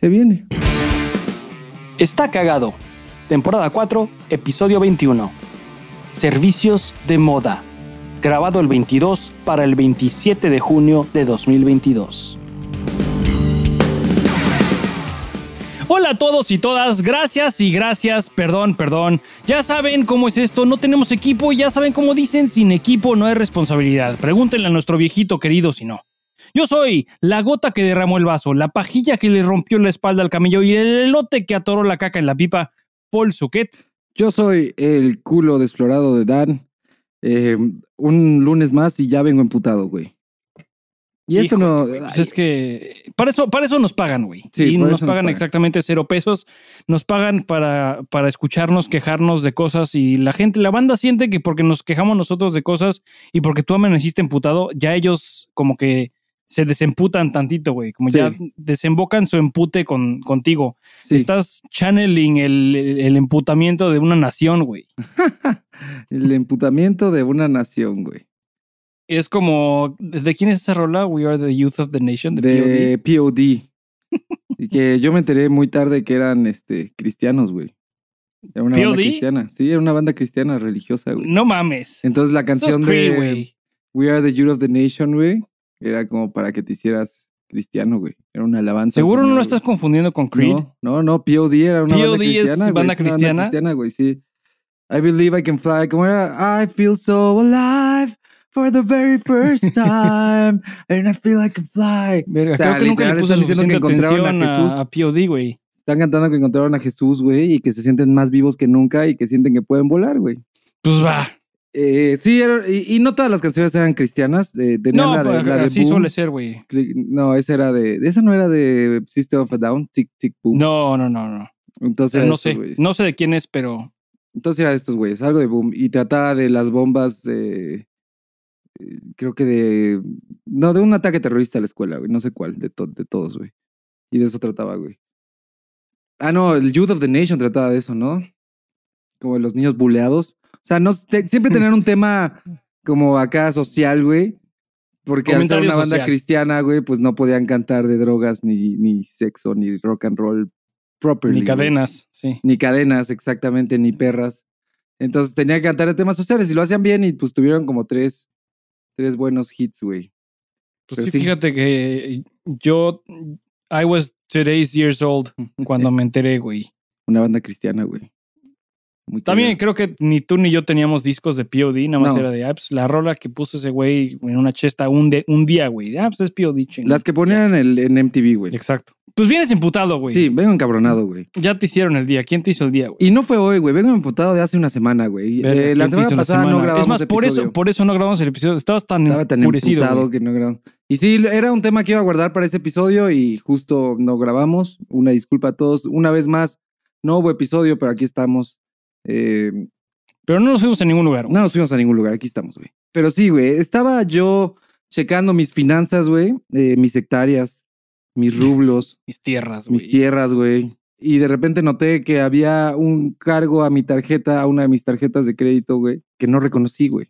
Se viene. Está cagado. Temporada 4, episodio 21. Servicios de moda. Grabado el 22 para el 27 de junio de 2022. Hola a todos y todas, gracias y gracias, perdón, perdón. Ya saben cómo es esto, no tenemos equipo, ya saben cómo dicen, sin equipo no hay responsabilidad. Pregúntenle a nuestro viejito querido si no. Yo soy la gota que derramó el vaso, la pajilla que le rompió la espalda al camello y el elote que atoró la caca en la pipa, Paul Suquet. Yo soy el culo desflorado de Dan. Eh, un lunes más y ya vengo emputado, güey. Y esto no. pues es que para eso, para eso nos pagan, güey. Sí, y nos pagan. exactamente cero pesos. Nos pagan para, para escucharnos, quejarnos de cosas. Y la gente, la banda siente que porque nos quejamos nosotros de cosas y porque tú amaneciste emputado, ya ellos como que se desemputan tantito, güey. Como ya desembocan su empute con, contigo. Sí, Estás channeling el, el emputamiento de una nación, güey. el emputamiento de una nación, güey. Es como, ¿de quién es esa rola? We are the youth of the nation, de, De POD. y que yo me enteré muy tarde que eran este, cristianos, güey. Era una ¿POD? banda cristiana. Sí, era una banda cristiana religiosa, POD. güey. No mames. Entonces la es canción Cree, de. We Are the Youth of the Nation, güey, era como para que te hicieras cristiano, güey. Era una alabanza. al Seguro no lo güey. estás confundiendo con Creed. No, no, no, POD era una POD banda es cristiana. güey, banda es una cristiana. cristiana, güey, sí. I believe I can fly. ¿Cómo era? I feel so alive for the very first time. and I feel I can fly. Verga, O sea, creo que nunca le puse suficiente que encontraron atención a a, Jesús. a POD, güey. Están cantando que encontraron a Jesús, güey, y que se sienten más vivos que nunca y que sienten que pueden volar, güey. Pues va. Eh, sí, era- y, y no todas las canciones eran cristianas. eh, tenían No, la de, pues, la de así Boom. suele ser, güey. No, esa era de. Esa no era de System of a Down, Tic Tic Boom. No, no, no, no. Entonces de No sé. güeyes. No sé de quién es, pero Entonces era de estos güeyes, algo de Boom. Y trataba de las bombas de. eh, Creo que de. No, de un ataque terrorista a la escuela, güey. No sé cuál, de, to- de todos, güey. Y de eso trataba, güey. Ah, no, el Youth of the Nation trataba de eso, ¿no? Como de los niños buleados. O sea, no, te- siempre tener un tema como acá social, güey. Porque al ser una banda social. cristiana, güey, pues no podían cantar de drogas, ni, ni sexo, ni rock and roll properly. ni güey. cadenas, sí. Ni cadenas, exactamente, ni perras. Entonces tenía que cantar de temas sociales y lo hacían bien y pues tuvieron como tres, tres buenos hits, güey. Pues Pero sí, sí. fíjate que yo, I was today's years old cuando me enteré, güey. Una banda cristiana, güey. Muy También creo que ni tú ni yo teníamos discos de POD, nada más No. era de, ah, pues la rola que puso ese güey en una chesta un, de- un día, güey. Ah, pues es POD, chingón. Las que ponían en, el, en MTV, güey. Exacto. Pues vienes imputado, güey. Sí, vengo encabronado, güey. Ya te hicieron el día. ¿Quién te hizo el día, güey? Y no fue hoy, güey. Vengo emputado de hace una semana, güey. Eh, ¿quién la semana pasada no grabamos Es más, por eso, por eso no grabamos el episodio. Estabas tan Estaba tan güey. que no grabamos. Y sí, era un tema que iba a guardar para ese episodio y justo no grabamos. Una disculpa a todos. Una vez más, no hubo episodio, pero aquí estamos. Eh, Pero no nos fuimos a ningún lugar. güey. No nos fuimos a ningún lugar, aquí estamos, güey. Pero sí, güey, estaba yo checando mis finanzas, güey, eh, mis hectáreas, mis rublos, Mis tierras, güey. mis tierras, güey. Y de repente noté que había un cargo a mi tarjeta, a una de mis tarjetas de crédito, güey, que no reconocí, güey.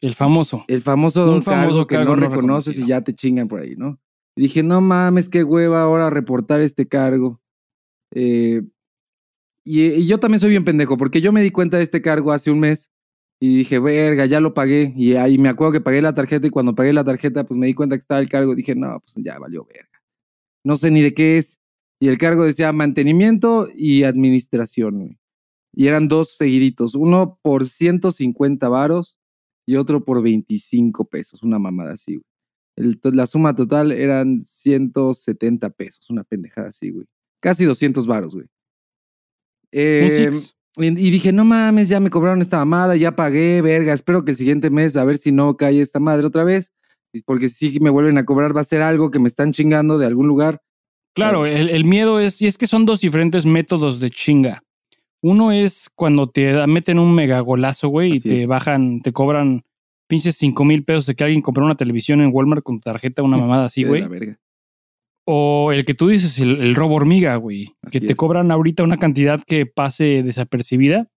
El famoso. El famoso, Un famoso cargo que cargo no no reconoces y ya te chingan por ahí, ¿no? Y dije, no mames, qué hueva ahora reportar este cargo. Eh, y, y yo también soy bien pendejo, porque yo me di cuenta de este cargo hace un mes y dije, verga, ya lo pagué. Y ahí me acuerdo que pagué la tarjeta y cuando pagué la tarjeta, pues me di cuenta que estaba el cargo. Dije, no, pues ya valió verga. No sé ni de qué es. Y el cargo decía mantenimiento y administración, güey. Y eran dos seguiditos, uno por 150 varos y otro por 25 pesos, una mamada así, güey. La suma total eran 170 pesos, una pendejada así, güey. Casi 200 varos, güey. Eh, y, y dije, no mames, ya me cobraron esta mamada, ya pagué, verga, espero que el siguiente mes a ver si no cae esta madre otra vez. Porque si me vuelven a cobrar va a ser algo que me están chingando de algún lugar. Claro, el, el miedo es, y es que son dos diferentes métodos de chinga. Uno es cuando te meten un mega golazo, güey, y te es. bajan, te cobran pinches cinco mil pesos de que alguien compró una televisión en Walmart con tu tarjeta, una mamada así, güey. O el que tú dices, el, el robo hormiga, güey. Que te es. cobran ahorita una cantidad que pase desapercibida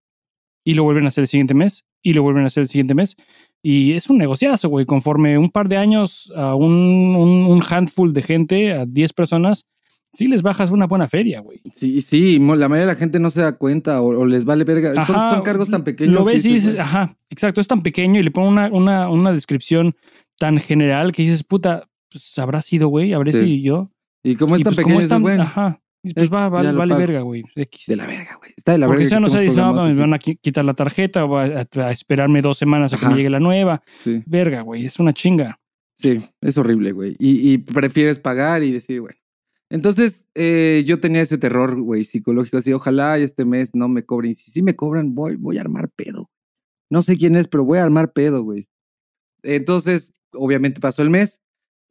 y lo vuelven a hacer el siguiente mes y lo vuelven a hacer el siguiente mes. Y es un negociazo, güey. Conforme un par de años a un, un, un handful de gente, a 10 personas, sí les bajas una buena feria, güey. Sí, sí, la mayoría de la gente no se da cuenta o, o les vale verga. Son, Ajá, son cargos tan pequeños. Lo ves y dices, ajá, exacto, es tan pequeño y le ponen una, una, una descripción tan general que dices, puta, pues habrá sido, güey, habré Sí. sido yo. Y como es tan pues pequeño, tan, bueno, ajá, y pues eh, va, ya vale, verga, güey. De la verga, güey. Está de la Porque verga. si no, no me van a qui- quitar la tarjeta, o a, a- a esperarme dos semanas a que Ajá. me llegue la nueva. Sí, Verga, güey, es una chinga. sí, es horrible, güey. Y, y prefieres pagar y decir, bueno. Entonces, eh, yo tenía ese terror, güey, psicológico, así, ojalá este mes no me cobren. Si sí me cobran, voy, voy a armar pedo. No sé quién es, pero voy a armar pedo, güey. Entonces, obviamente pasó el mes.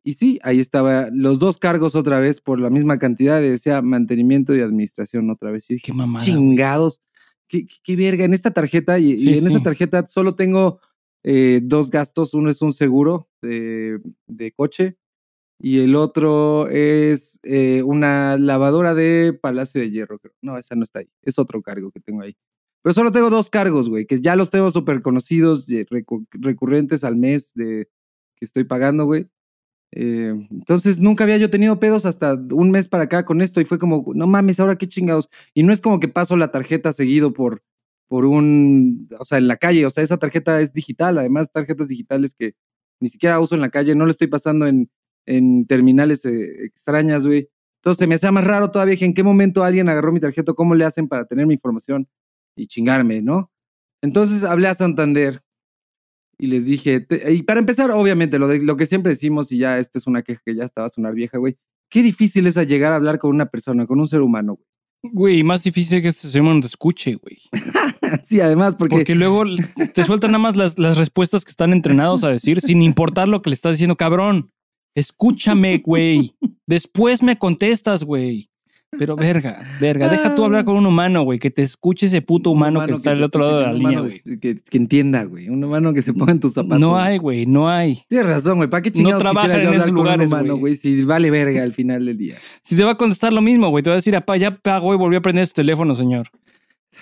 Y sí, ahí estaba los dos cargos otra vez por la misma cantidad, de, decía mantenimiento y administración otra vez. Y dije, Qué mamada. chingados. ¿Qué, qué, qué verga? En esta tarjeta, y, en sí. esta tarjeta solo tengo eh, dos gastos. Uno es un seguro de, de coche y el otro es eh, una lavadora de Palacio de Hierro. creo. No, esa no está ahí. Es otro cargo que tengo ahí. Pero solo tengo dos cargos, güey, que ya los tengo súper conocidos, recu- recurrentes al mes de que estoy pagando, güey. Eh, entonces nunca había yo tenido pedos hasta un mes para acá con esto y fue como, no mames, ahora qué chingados. Y no es como que paso la tarjeta seguido por, por un, o sea, en la calle, o sea, esa tarjeta es digital, además tarjetas digitales que ni siquiera uso en la calle, no lo estoy pasando en, en terminales eh, extrañas, güey. Entonces se me hacía más raro todavía, dije, ¿en qué momento alguien agarró mi tarjeta? ¿Cómo le hacen para tener mi información y chingarme, no? Entonces hablé a Santander y les dije, te- y para empezar, obviamente, lo, de, lo que siempre decimos, y ya esto es una queja que ya estaba a sonar vieja, güey, qué difícil es a llegar a hablar con una persona, con un ser humano, güey. Güey, más difícil que este ser humano te escuche, güey. sí, además, porque, Porque luego te sueltan nada más las, las respuestas que están entrenados a decir, sin importar lo que le estás diciendo, cabrón. Escúchame, güey. Después me contestas, güey. Pero verga, verga, deja tú hablar con un humano, güey, que te escuche ese puto humano, que está del otro lado de la línea, güey. Que, que entienda, güey. Un humano que se ponga en tus zapatos. No hay, güey, no hay. Tienes razón, güey. ¿Para qué No chingados quisiera yo en hablar esos con un lugares, humano, güey. Si vale verga al final del día. Si te va a contestar lo mismo, güey, te va a decir, apá, ya pagó y volvió a prender su teléfono, señor.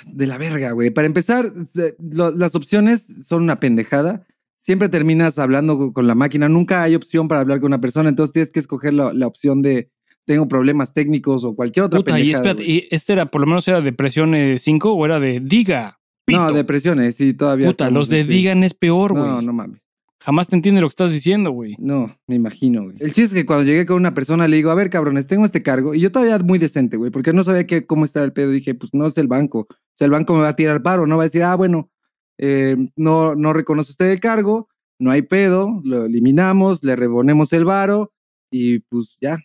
De la verga, güey. Para empezar, lo- las opciones son una pendejada. Siempre terminas hablando co- con la máquina. Nunca hay opción para hablar con una persona. Entonces tienes que escoger la, la opción de tengo problemas técnicos o cualquier otra Puta, y espérate. ¿y este era, por lo menos era de presión 5 o era de diga? No, pito? depresiones, sí, todavía. Puta, los de digan es peor, güey. No, no mames. Jamás te entiende lo que estás diciendo, güey. No, me imagino, güey. El chiste es que cuando llegué con una persona le digo, a ver, cabrones, tengo este cargo. Y yo todavía muy decente, güey, porque no sabía que, cómo estaba el pedo. Dije, pues no es el banco. O sea, el banco me va a tirar paro, no va a decir, ah, bueno, eh, no, no reconoce usted el cargo, no hay pedo, lo eliminamos, le reponemos el varo y pues ya.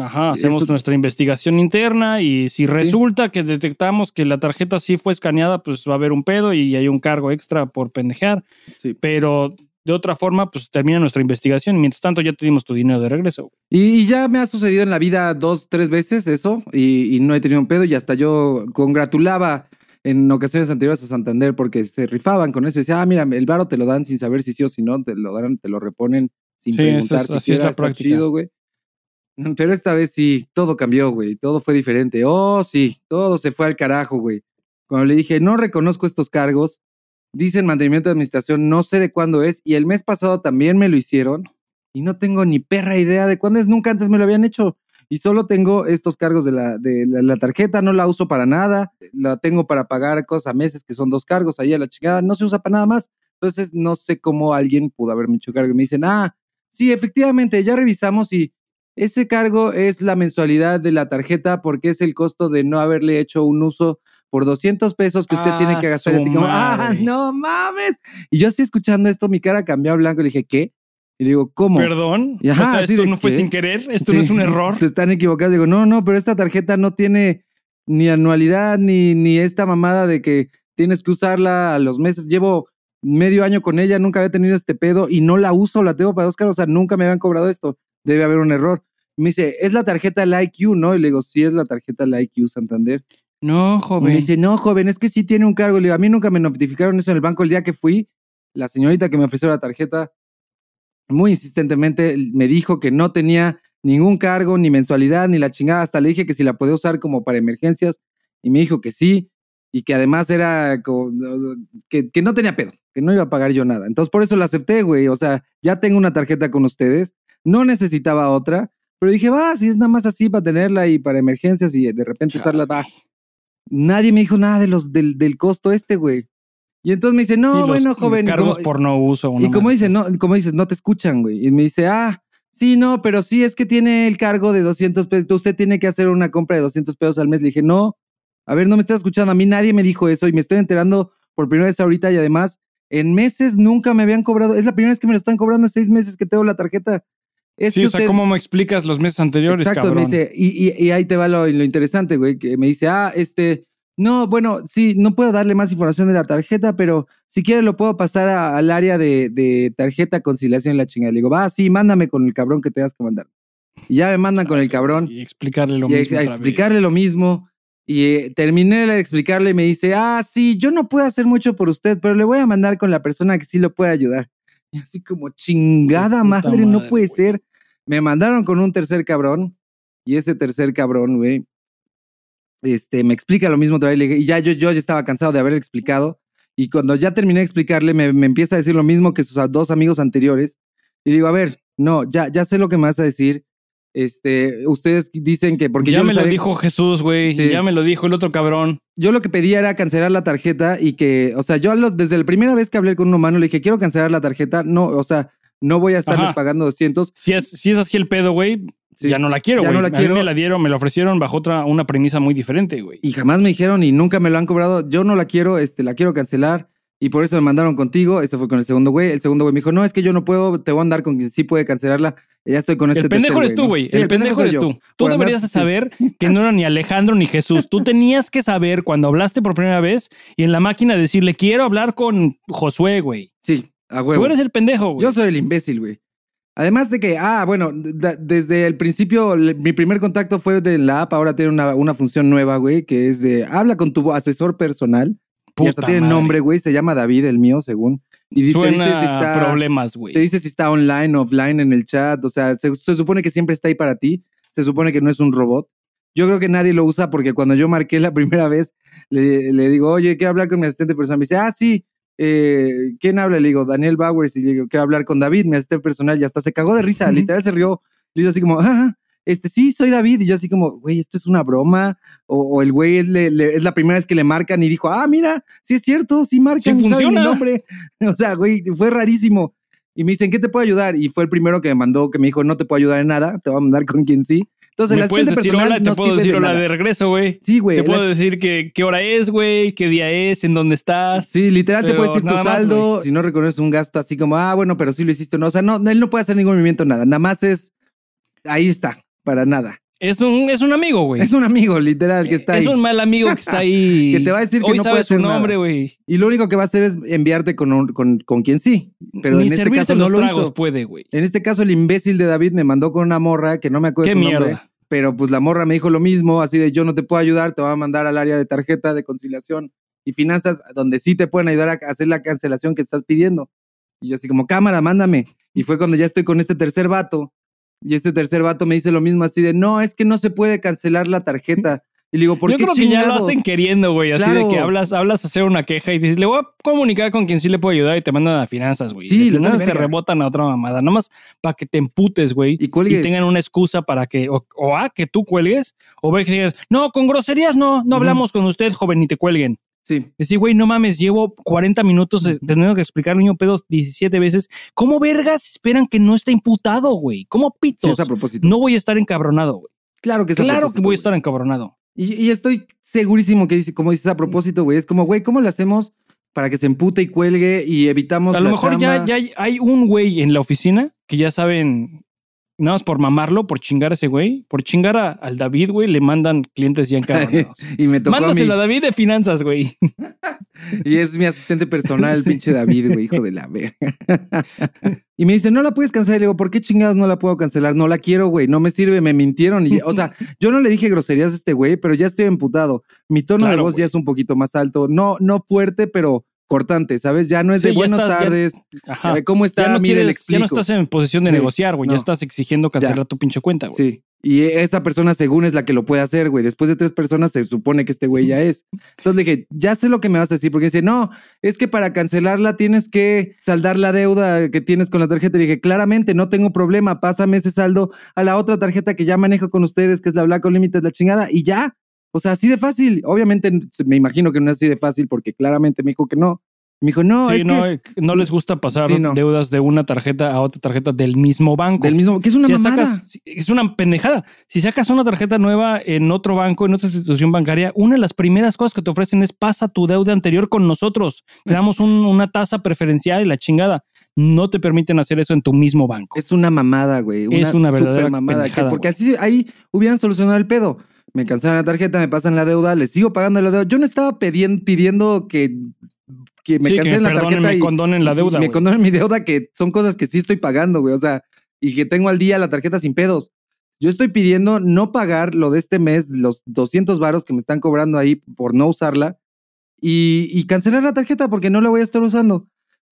Ajá, hacemos Eso- nuestra investigación interna y si resulta que detectamos que la tarjeta sí fue escaneada, pues va a haber un pedo y hay un cargo extra por pendejear. Sí. Pero de otra forma, pues termina nuestra investigación. Mientras tanto, ya tenemos tu dinero de regreso. Y, y ya me ha sucedido en la vida dos, tres veces eso y, y no he tenido un pedo y hasta yo congratulaba en ocasiones anteriores a Santander porque se rifaban con eso y decía, ah, mira, el varo te lo dan sin saber si sí o si no, te lo dan, te lo reponen sin Sí, eso preguntar es- así es la práctica. chido, güey. Pero esta vez sí, todo cambió, güey, todo fue diferente. Oh, sí, todo se fue al carajo, güey. Cuando le dije, no reconozco estos cargos, dicen mantenimiento de administración, no sé de cuándo es, y el mes pasado también me lo hicieron, y no tengo ni perra idea de cuándo es, nunca antes me lo habían hecho. Y solo tengo estos cargos de la, de la, la tarjeta, no la uso para nada, la tengo para pagar cosas a meses, que son dos cargos, ahí a la chingada, no se usa para nada más. Entonces, no sé cómo alguien pudo haberme hecho cargo. Y me dicen, ah, sí, efectivamente, ya revisamos y ese cargo es la mensualidad de la tarjeta porque es el costo de no haberle hecho un uso por 200 pesos que usted Ah, tiene que gastar. Así como, ah, no mames. Y yo así escuchando esto, mi cara cambió a blanco y le dije, ¿qué? Y le digo, ¿cómo? Perdón. Y ajá, o sea, esto de no fue sin querer. Esto no es un error. Te están equivocados. Digo, no, no, pero esta tarjeta no tiene ni anualidad ni, ni esta mamada de que tienes que usarla a los meses. Llevo medio año con ella, nunca había tenido este pedo y no la uso, la tengo para dos caras. O sea, nunca me habían cobrado esto. Debe haber un error. Me dice, es la tarjeta Like You, ¿no? Y le digo, sí, es la tarjeta Like You Santander. No, Y joven. Me dice, no, joven, es que sí tiene un cargo. Le digo, a mí nunca me notificaron eso en el banco el día que fui. La señorita que me ofreció la tarjeta, muy insistentemente, me dijo que no tenía ningún cargo, ni mensualidad, ni la chingada. Hasta le dije que si la podía usar como para emergencias. Y me dijo que sí. Y que además era como, que, que no tenía pedo, que no iba a pagar yo nada. Entonces por eso la acepté, güey. O sea, ya tengo una tarjeta con ustedes. No necesitaba otra. Pero dije, va, si es nada más así para tenerla y para emergencias y de repente usarla, va. Nadie me dijo nada de los, del, del costo este, güey. Y entonces me dice, no, Sí, los bueno, joven. y Cargos como- por no uso. y como dice, no, como dices, no te escuchan, güey. Y me dice, ah, sí, no, pero sí es que tiene el cargo de 200 pesos. Usted tiene que hacer una compra de 200 pesos al mes. Le dije, no, a ver, no me estás escuchando. A mí nadie me dijo eso y me estoy enterando por primera vez ahorita y además en meses nunca me habían cobrado. Es la primera vez que me lo están cobrando en seis meses que tengo la tarjeta. Es Sí, que o sea, usted- ¿cómo me explicas los meses anteriores, Exacto, cabrón? me dice, y, y- y ahí te va lo, lo interesante, güey, que me dice, ah, este, no, bueno, sí, no puedo darle más información de la tarjeta, pero si quiere lo puedo pasar a- al área de, de tarjeta conciliación y la chingada. Le digo, va, sí, mándame con el cabrón que tengas que mandar. Y ya me mandan con el cabrón Y explicarle lo y mismo. a vez. explicarle lo mismo. Y eh, terminé de explicarle y me dice, ah, sí, yo no puedo hacer mucho por usted, pero le voy a mandar con la persona que sí lo puede ayudar. Y así como, chingada puta madre, no puede güey. ser. Me mandaron con un tercer cabrón y ese tercer cabrón, güey, este, me explica lo mismo otra vez. Y ya yo, yo ya estaba cansado de haber explicado. Y cuando ya terminé de explicarle, me, me empieza a decir lo mismo que sus dos amigos anteriores. Y digo, a ver, no, ya, ya sé lo que me vas a decir. Este, ustedes dicen que porque ya yo me lo dijo Jesús, güey. Sí. Ya me lo dijo el otro cabrón. yo lo que pedía era cancelar la tarjeta y que, o sea, yo lo- desde la primera vez que hablé con un humano le dije, quiero cancelar la tarjeta, no, o sea, no voy a estarles Ajá. pagando 200. Si es, si es así el pedo, güey, Sí. ya no la quiero, Ya güey. no la A mí quiero. me la dieron, me la ofrecieron bajo otra, una premisa muy diferente, güey. Y jamás me dijeron y nunca me lo han cobrado, yo no la quiero, este, la quiero cancelar y por eso me mandaron contigo, eso fue con el segundo güey, el segundo güey me dijo, no, es que yo no puedo, te voy a andar con quien sí puede cancelarla, ya estoy con este el pendejo eres tú, ¿no? güey. Sí, el, pendejo, eres tú. Tú Por andar- deberías de sí. saber que no era ni Alejandro ni Jesús. Tú tenías que saber cuando hablaste por primera vez y en la máquina decirle, quiero hablar con Josué, güey. Sí, a huevo. Tú eres el pendejo, güey. Yo soy el imbécil, güey. Además de que, ah, bueno, da- desde el principio, le- mi primer contacto fue de la app, ahora tiene una, una función nueva, güey, que es de, habla con tu asesor personal. Y hasta Puta tiene madre. nombre, güey, se llama David, el mío, según. Y te Suena dice si está, problemas, güey. te dice si está online, offline en el chat, o sea, se, se supone que siempre está ahí para ti, se supone que no es un robot. Yo creo que nadie lo usa porque cuando yo marqué la primera vez, le, le digo, oye, quiero hablar con mi asistente personal. Me dice, ah, sí, eh, ¿quién habla? Le digo, Daniel Bowers. Y le digo, quiero hablar con David, mi asistente personal. Y hasta se cagó de risa, literal se rió. Le digo así como, ah, este, sí, soy David. Y yo así como, güey, esto es una broma. O, o el güey le- le- es la primera vez que le marcan y dijo, ah, mira, sí es cierto, sí marcan, Sí saben mi funciona. nombre. O sea, güey, fue rarísimo. Y me dicen, ¿qué te puedo ayudar? Y fue el primero que me mandó, que me dijo, no te puedo ayudar en nada, te voy a mandar con quien sí. Entonces, Me puedes decir hola te no puedo decir de hola nada. de regreso, güey. Sí, güey. Te la- puedo decir que, qué hora es, güey, qué día es, en dónde estás. Sí, literal te Pero puede decir tu más, saldo. si no reconoces un gasto así como, ah, bueno, pero sí lo hiciste o no. O sea, no, él no puede hacer ningún movimiento, nada. Nada más es, ahí está, para nada. Es un, es un amigo, güey. Es un amigo, literal, que está Es ahí. un mal amigo que está ahí. Que te va a decir que no puede sabes su nombre, güey. Y lo único que va a hacer es enviarte con, un- con, con quien sí. Pero Ni en este caso no lo hizo. puede, güey. En este caso, el imbécil de David me mandó con una morra que no me acuerdo Qué su nombre. mierda. Pero pues la morra me dijo lo mismo, así de yo no te puedo ayudar, te voy a mandar al área de tarjeta de conciliación y finanzas, donde sí te pueden ayudar a hacer la cancelación que estás pidiendo. Y yo así como, cámara, mándame. Y fue cuando ya estoy con este tercer vato. Y este tercer vato me dice lo mismo así de, no, es que no se puede cancelar la tarjeta. Y le digo, ¿por Yo qué creo que ya lo chingados?" hacen queriendo, güey. Así de que hablas, hablas a hacer una queja y dices, le voy a comunicar con quien sí le puedo ayudar y te mandan a finanzas, güey. Sí, finanzas te rebotan a otra mamada. Nomás para que te emputes, güey. Y Y, tengan una excusa para que, o, o A, que tú cuelgues, o B, que digas, no, con groserías no, no hablamos con usted, joven, ni te cuelguen. Sí. Decir, güey, no mames, llevo 40 minutos de- teniendo que explicar al niño pedos 17 veces. ¿Cómo vergas esperan que no esté imputado, güey? ¿Cómo pitos? a propósito. no voy a estar encabronado, güey. claro que es Claro que voy a estar encabronado. Y, y estoy segurísimo que dice, como dices a propósito, güey, es como, güey, ¿cómo lo hacemos para que se empute y cuelgue y evitamos A lo la mejor ya, ya hay- hay un güey en la oficina que ya saben, nada más por mamarlo, por chingar a ese güey, por chingar a- al David, güey, le mandan clientes ya encabronados. y me tocó a mí. Mándaselo a David de finanzas, güey. Y es mi asistente personal, el pinche David, güey, hijo de la verga. y me dice, no la puedes cancelar. Y le digo, ¿por qué chingados no la puedo cancelar? No la quiero, güey, no me sirve, me mintieron. Y, o sea, yo no le dije groserías a este güey, pero ya estoy emputado. Mi tono de voz güey. ya es un poquito más alto. No, no fuerte, pero cortante, ¿sabes? Ya no es Sí, de buenas estás, ya- tardes. Ajá. eh, ¿Cómo está? Ya no, Mire, quieres, ya no estás en posición de Sí, negociar, güey. Ya estás exigiendo cancelar tu pinche cuenta, güey. Sí. Y esa persona, según es la que lo puede hacer, güey. Después de tres personas, se supone que este güey ya es. Entonces le dije, ya sé lo que me vas a decir, porque dice, no, es que para cancelarla tienes que saldar la deuda que tienes con la tarjeta. Le dije, claramente, no tengo problema, pásame ese saldo a la otra tarjeta que ya manejo con ustedes, que es la Black Unlimited, la chingada, y ya. O sea, así de fácil. Obviamente, me imagino que no es así de fácil, porque claramente me dijo que no. Me dijo, no, Sí, es no, que eh, no les gusta pasar Sí, no. deudas de una tarjeta a otra tarjeta del mismo banco. del mismo, que es una Si sacas- es una pendejada. Si sacas una tarjeta nueva en otro banco, en otra institución bancaria, una de las primeras cosas que te ofrecen es pasa tu deuda anterior con nosotros. Te damos un- una tasa preferencial y la chingada. No te permiten hacer eso en tu mismo banco. Es una mamada, güey. Es una verdadera mamada. que- pendejada, porque así ahí hubieran solucionado el pedo. Me cancelan la tarjeta, me pasan la deuda, les sigo pagando la deuda. Yo no estaba pidiendo que, que me Sí, que cancelen me la tarjeta me y condonen la deuda, Me condonen mi deuda, que son cosas que sí estoy pagando, güey. O sea, y que tengo al día la tarjeta sin pedos. Yo estoy pidiendo no pagar lo de este mes, los 200 varos que me están cobrando ahí por no usarla y, y cancelar la tarjeta porque no la voy a estar usando.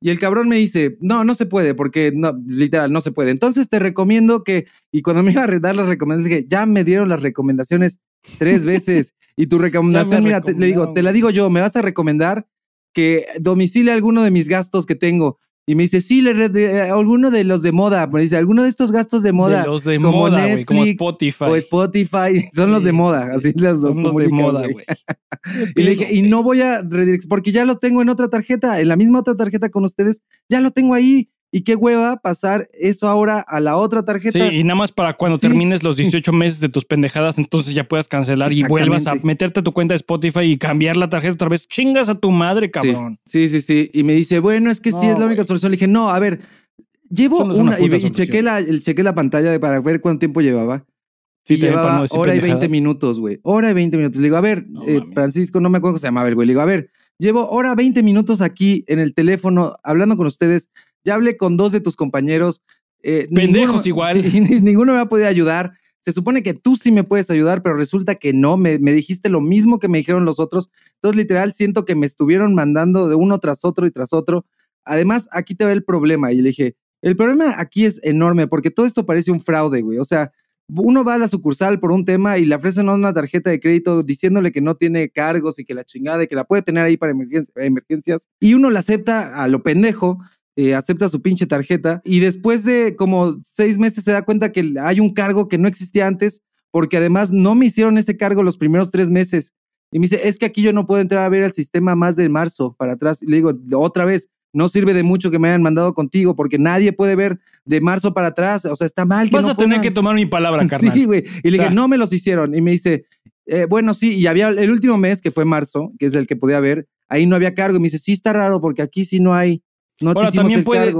Y el cabrón me dice, no, no se puede, porque no, literal, no se puede. Entonces te recomiendo que, y cuando me iba a dar las recomendaciones, dije, ya me dieron las recomendaciones tres veces. Y tu recomendación, mira, te- le digo, te la digo yo, me vas a recomendar que domicile alguno de mis gastos que tengo. Y me dice, sí, le eh, alguno de los de moda. Me dice, alguno de estos gastos de moda. de los de como moda, güey, como Netflix Spotify. O Spotify, son los de moda, sí, así los, los Son los de moda, güey. Y le dije, y no voy a redireccionar, porque ya lo tengo en otra tarjeta, en la misma otra tarjeta con ustedes, ya lo tengo ahí. Y qué hueva pasar eso ahora a la otra Sí, tarjeta. y nada más para cuando Sí. termines los 18 meses de tus pendejadas, entonces ya puedas cancelar y vuelvas a meterte a tu cuenta de Spotify y cambiar la tarjeta otra vez. Chingas a tu madre, cabrón. Sí, sí, sí. Y me dice, bueno, es que sí No, es la única solución. Le dije, no, a ver, llevo no una una, y, y chequé, la, chequé la pantalla para ver cuánto tiempo llevaba. Sí, y llevaba no hora y 20 pendejadas. minutos, güey. Hora y 20 minutos. Le digo, a ver, No eh. Francisco, no me acuerdo cómo se llamaba el güey. Le digo, a ver, llevo hora 20 minutos aquí en el teléfono hablando con ustedes. Ya hablé con dos de tus compañeros. eh, Pendejos ninguno- igual. sí, ni- ninguno me ha podido ayudar. Se supone que tú sí me puedes ayudar, pero resulta que no. Me, me dijiste lo mismo que me dijeron los otros. Entonces, literal, siento que me estuvieron mandando de uno tras otro y tras otro. Además, aquí te ve el problema. Y le dije, el problema aquí es enorme porque todo esto parece un fraude, güey. O sea, uno va a la sucursal por un tema y le ofrecen una tarjeta de crédito diciéndole que no tiene cargos y que la chingada y que la puede tener ahí para emergen- emergencias. Y uno la acepta a lo pendejo, eh, acepta su pinche tarjeta y después de como seis meses se da cuenta que hay un cargo que no existía antes porque además no me hicieron ese cargo los primeros tres meses. Y me dice, es que aquí yo no puedo entrar a ver el sistema más de marzo para atrás. Y le digo, otra vez, no sirve de mucho que me hayan mandado contigo porque nadie puede ver de marzo para atrás. O sea, está mal. Que Vas no a tener pongan- que tomar mi palabra, carnal. Sí, güey. Y le O sea- dije, no me los hicieron. Y me dice, eh, bueno, sí. Y había el último mes, que fue marzo, que es el que podía ver, ahí no había cargo. Y me dice, sí, está raro porque aquí sí no hay. No te también el puede,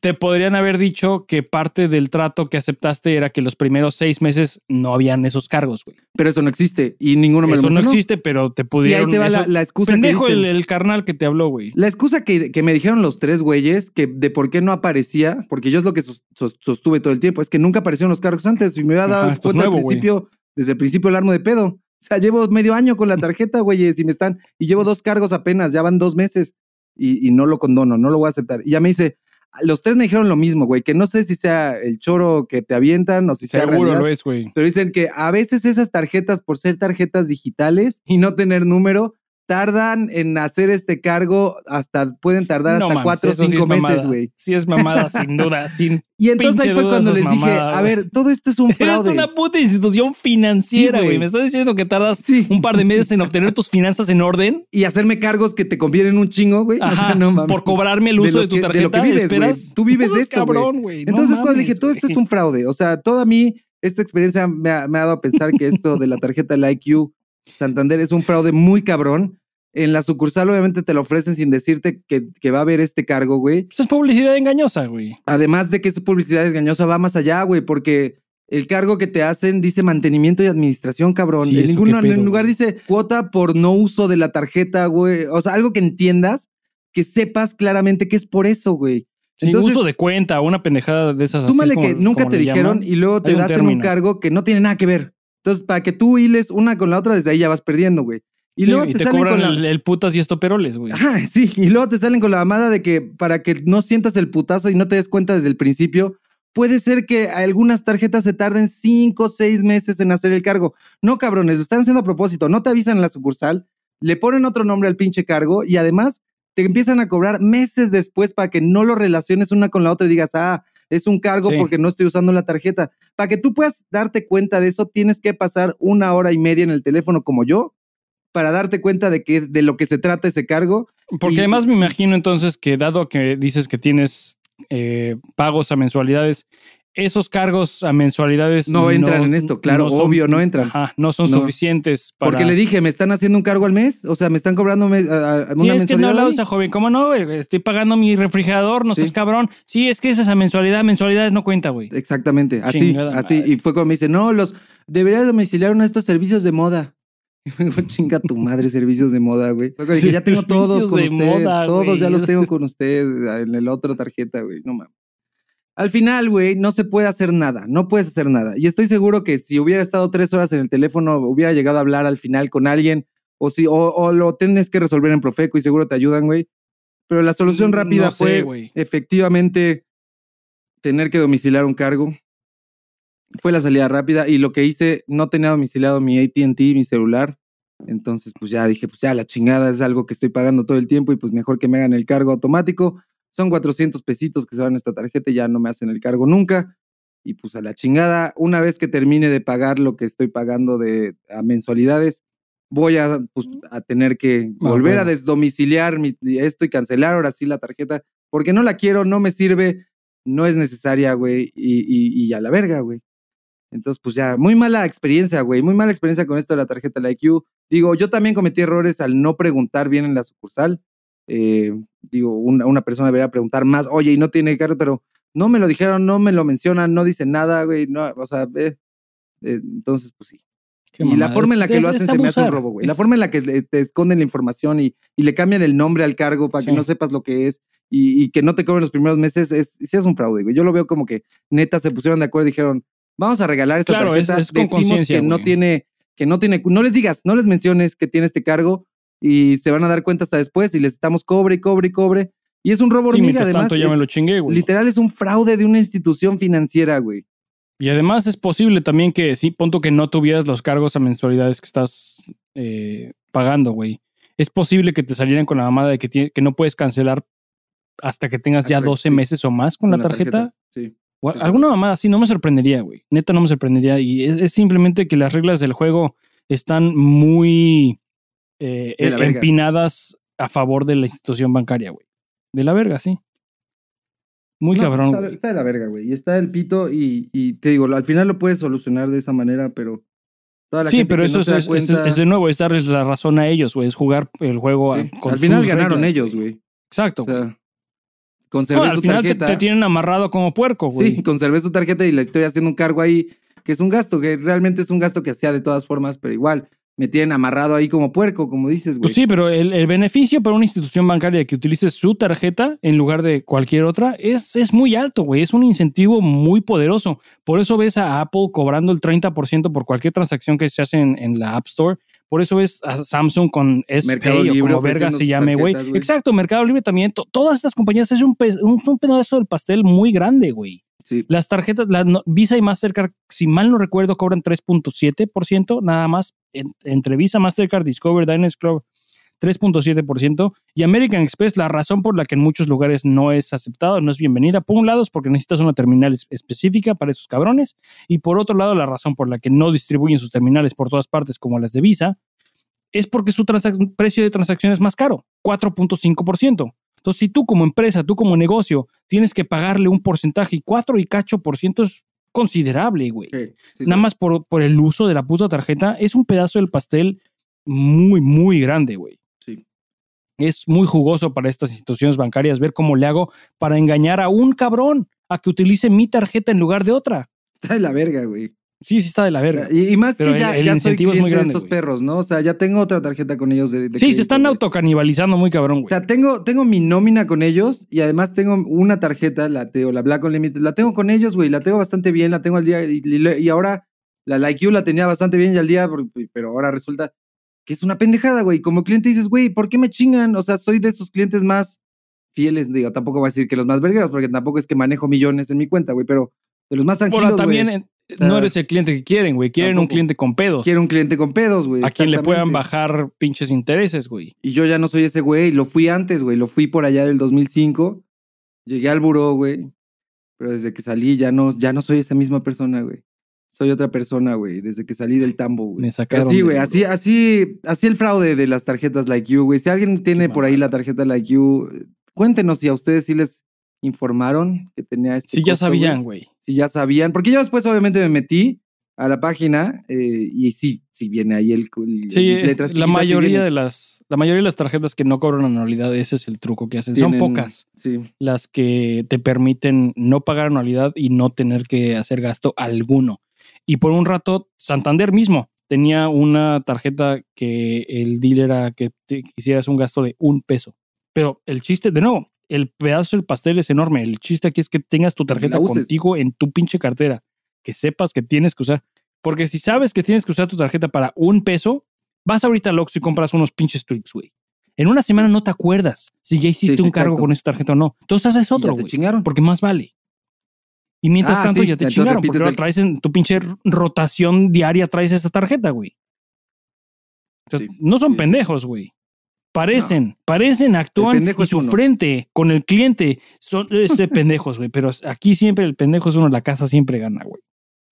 te podrían haber dicho que parte del trato que aceptaste era que los primeros seis meses no habían esos cargos, güey. Pero eso no existe. Y ninguno me Eso lo no mencionó. existe, pero te Y ahí pudieron. te va la, eso- la excusa pendejo que el, dicen. el carnal que te habló, güey. La excusa que, que me dijeron los tres güeyes, que de por qué no aparecía, porque yo es lo que sos- sos- sostuve todo el tiempo, es que nunca aparecieron los cargos antes. Y me había dado Ajá, cuenta nuevo, al güey. principio, desde el principio el armo de pedo. O sea, llevo medio año con la tarjeta, güeyes, y me están, y llevo dos cargos apenas, ya van dos meses, y, y no lo condono, no lo voy a aceptar. Y ya me dice, los tres me dijeron lo mismo, güey, que no sé si sea el choro que te avientan o si sea Seguro realidad, lo es, güey. pero dicen que a veces esas tarjetas, por ser tarjetas digitales y no tener número, tardan en hacer este cargo hasta, pueden tardar hasta cuatro o sí cinco es meses, güey. Sí es mamada, sin duda. Sin... Y entonces ahí fue cuando es les dije, a ver, todo esto es un fraude. una puta institución financiera, güey. Me estás diciendo que tardas Sí. un par de meses en obtener tus finanzas en orden. Y hacerme cargos que te convienen un chingo, güey. O sea, Ajá, no mames. por cobrarme el uso de, tu tarjeta. de lo que vives, ¿esperas? Tú vives esto, cabrón, güey. No Entonces cuando dije, todo esto es un fraude. O sea, todo a mí, esta experiencia me ha, me ha dado a pensar que esto de la tarjeta del IQ Santander es un fraude muy cabrón. En la sucursal obviamente te lo ofrecen sin decirte que, que va a haber este cargo, güey. Pues es publicidad engañosa, güey. Además de que esa publicidad engañosa va más allá, güey, porque el cargo que te hacen dice mantenimiento y administración, cabrón. Sí, en eso ningún lugar güey. dice cuota por no uso de la tarjeta, güey. O sea, algo que entiendas, que sepas claramente que es por eso, güey. Sin Entonces- uso de cuenta, una pendejada de esas. Súmale como- que nunca te dijeron llaman. y luego te un das en un cargo que no tiene nada que ver. Entonces, para que tú hiles una con la otra, desde ahí ya vas perdiendo, güey. Y Sí, luego y te, salen cobran con la... el, el putas y estoperoles, güey. Ajá, sí, y luego te salen con la mamada de que para que no sientas el putazo y no te des cuenta desde el principio, puede ser que algunas tarjetas se tarden cinco o seis meses en hacer el cargo. No, cabrones, lo están haciendo a propósito. No te avisan en la sucursal, le ponen otro nombre al pinche cargo y además te empiezan a cobrar meses después para que no lo relaciones una con la otra y digas, ah, es un cargo Sí. porque no estoy usando la tarjeta. Para que tú puedas darte cuenta de eso, tienes que pasar una hora y media en el teléfono como yo para darte cuenta de, que, de lo que se trata ese cargo. Porque Y- además me imagino entonces que dado que dices que tienes eh, pagos a mensualidades, esos cargos a mensualidades No entran en esto, claro, obvio, no entran. Ajá, no son No. suficientes para... Porque le dije, ¿me están haciendo un cargo al mes? O sea, ¿me están cobrando me- a- a- Sí, es que no la usa, joven. ¿Cómo no? Estoy pagando mi refrigerador, no Sí. seas cabrón. Sí, es que es esa mensualidad. Mensualidades no cuenta, güey. Exactamente, así, Chingada así. madre. Y fue como me dice, no, los deberías domiciliar uno de estos servicios de moda. Y me dijo, chinga tu madre, servicios de moda, güey. Dije, ya tengo todos con usted. moda, todos güey. ya los tengo con usted en el otro tarjeta, güey. No mames. Al final, güey, no se puede hacer nada. No puedes hacer nada. Y estoy seguro que si hubiera estado tres horas en el teléfono, hubiera llegado a hablar al final con alguien. O si, o, o lo tienes que resolver en Profeco y seguro te ayudan, güey. Pero la solución Mm, rápida no sé, fue efectivamente tener que domiciliar un cargo. Fue la salida rápida y lo que hice, no tenía domiciliado mi ATT, mi celular. Entonces, pues ya dije, pues ya la chingada es algo que estoy pagando todo el tiempo y pues mejor que me hagan el cargo automático. Son 400 pesitos que se van a esta tarjeta y ya no me hacen el cargo nunca. Y pues a la chingada, una vez que termine de pagar lo que estoy pagando de a mensualidades, voy a, pues, a tener que Ah, volver a desdomiciliar mi, esto y cancelar ahora sí la tarjeta, porque no la quiero, no me sirve, no es necesaria, güey, y, y, y a la verga, güey. Entonces, pues ya, muy mala experiencia, güey, muy mala experiencia con esto de la tarjeta de la IQ. Digo, yo también cometí errores al no preguntar bien en la sucursal. Eh, digo, una, una persona debería preguntar más, oye, y no tiene cargo, pero no me lo dijeron, no me lo mencionan, no dicen nada, güey, no, o sea, eh, eh, entonces, pues sí. Qué Y la forma en la Es- que es- lo hacen se me hace un robo, güey. La forma en la que te esconden la información y, y le cambian el nombre al cargo para que no sepas lo que es y, y que no te cobren los primeros meses, es, sí es un fraude, güey. Yo lo veo como que neta se pusieron de acuerdo y dijeron, vamos a regalar esta Claro, tarjeta. es decimos que no tiene, que no tiene, no les digas, no les menciones que tiene este cargo y se van a dar cuenta hasta después y les estamos cobre y cobre y cobre. Y es un robo Sí, hormiga, además. tanto ya me lo chingué, güey. literal es un fraude de una institución financiera, güey. Y además es posible también que, sí, punto que no tuvieras los cargos a mensualidades que estás eh, pagando, güey. Es posible que te salieran con la mamada de que, no puedes cancelar hasta que tengas ya Correcto, 12 sí. meses o más con, la, tarjeta. Sí. O alguna mamada así, no me sorprendería, güey. Neta, no me sorprendería. Y es, es simplemente que las reglas del juego están muy eh, empinadas a favor de la institución bancaria, güey. De la verga, sí. Muy No, cabrón, Está, está de la verga, güey. Y está el pito y, y te digo, al final lo puedes solucionar de esa manera, pero toda la Sí, gente pero eso no es, es- es- cuenta- es de nuevo, es darles la razón a ellos, güey. Es jugar el juego a- con al final sus ganaron reglas, ellos, güey. Exacto, O güey. Conservé No, al su final te, tarjeta. te tienen amarrado como puerco, güey. sí, conservé su tarjeta y le estoy haciendo un cargo ahí, que es un gasto, que realmente es un gasto que hacía de todas formas, pero igual me tienen amarrado ahí como puerco, como dices, güey. Pues sí, pero el, el beneficio para una institución bancaria que utilice su tarjeta en lugar de cualquier otra es, es muy alto, güey. Es un incentivo muy poderoso. Por eso ves a Apple cobrando el 30% por cualquier transacción que se hace en, en la App Store. Por eso ves a Samsung con S Mercado Pay o Libre como verga se llame, güey. Exacto, Mercado Libre también. To- todas estas compañías es un, pe- un, un pedazo del pastel muy grande, güey. Sí. Las tarjetas, la, no- Visa y Mastercard, si mal no recuerdo, cobran 3.7% nada más en- entre Visa, Mastercard, Discover, Diners Club, 3.7%. Y American Express, la razón por la que en muchos lugares no es aceptado, no es bienvenida, por un lado es porque necesitas una terminal es- específica para esos cabrones, y por otro lado la razón por la que no distribuyen sus terminales por todas partes como las de Visa, es porque su precio de transacción es más caro, 4.5%. Entonces, si tú como empresa, tú como negocio, tienes que pagarle un porcentaje y 4 y cacho por ciento es considerable, güey. Sí, sí, Nada más por, por el uso de la puta tarjeta, es un pedazo del pastel muy, muy grande, güey. Es muy jugoso para estas instituciones bancarias ver cómo le hago para engañar a un cabrón a que utilice mi tarjeta en lugar de otra. Está de la verga, güey. Sí, sí está de la verga. Y, y más Pero que ya, el- el ya soy es muy de estos güey. perros, ¿no? O sea, ya tengo otra tarjeta con ellos de, de Sí, crédito, se están güey. autocanibalizando muy cabrón, O güey. sea, tengo, tengo mi nómina con ellos y además tengo una tarjeta, la, teo, la Black Unlimited, la tengo con ellos, güey, la tengo bastante bien, la tengo al día y, y- y ahora la Like You la tenía bastante bien y al día, pero ahora resulta que es una pendejada, güey. Como cliente dices, güey, ¿por qué me chingan? O sea, soy de sus clientes más fieles, digo, tampoco voy a decir que los más vergueros, porque tampoco es que manejo millones en mi cuenta, güey, pero De los más tranquilos, también güey. eh, sea, no eres el cliente que quieren, güey. Quieren un cliente con pedos. Quiero un cliente con pedos, güey. a quien le puedan bajar pinches intereses, güey. Y yo ya no soy ese güey. Lo fui antes, güey. Lo fui por allá del 2005. Llegué al buró, güey. Pero desde que salí ya no, ya no soy esa misma persona, güey. Soy otra persona, güey. Desde que salí del tambo, güey. Me sacaron Así, güey. Así, así, así el fraude de las tarjetas Like You, güey. Si alguien tiene por ahí la tarjeta Like You, cuéntenos si a ustedes sí les informaron que tenía este. Sí, ya sabían, güey. Si ya sabían. Porque yo después, obviamente, me metí a la página eh, y sí, sí viene ahí el. el- Sí, es- la sí mayoría de las la mayoría de las tarjetas que no cobran anualidad, ese es el truco que hacen. Son pocas las que te permiten no pagar anualidad y no tener que hacer gasto alguno. Y por un rato, Santander mismo tenía una tarjeta que el dealer era que te hicieras un gasto de un peso. Pero el chiste, de nuevo, el pedazo del pastel es enorme. El chiste aquí es que tengas tu tarjeta contigo en tu pinche cartera. Que sepas que tienes que usar. Porque si sabes que tienes que usar tu tarjeta para un peso, vas ahorita al Oxxo y compras unos pinches tweaks, güey. En una semana no te acuerdas si ya hiciste Sí, un cargo con esa tarjeta o no. Entonces haces otro, güey porque más vale. Y mientras Ah, tanto sí, ya te entonces chingaron, porque ahora el- traes en tu pinche rotación diaria, traes esta tarjeta, güey. O sea, Sí, no son sí. pendejos, güey. Parecen, parecen, actúan y su uno. frente con el cliente son este pendejos, güey. Pero aquí siempre el pendejo es uno, la casa siempre gana, güey.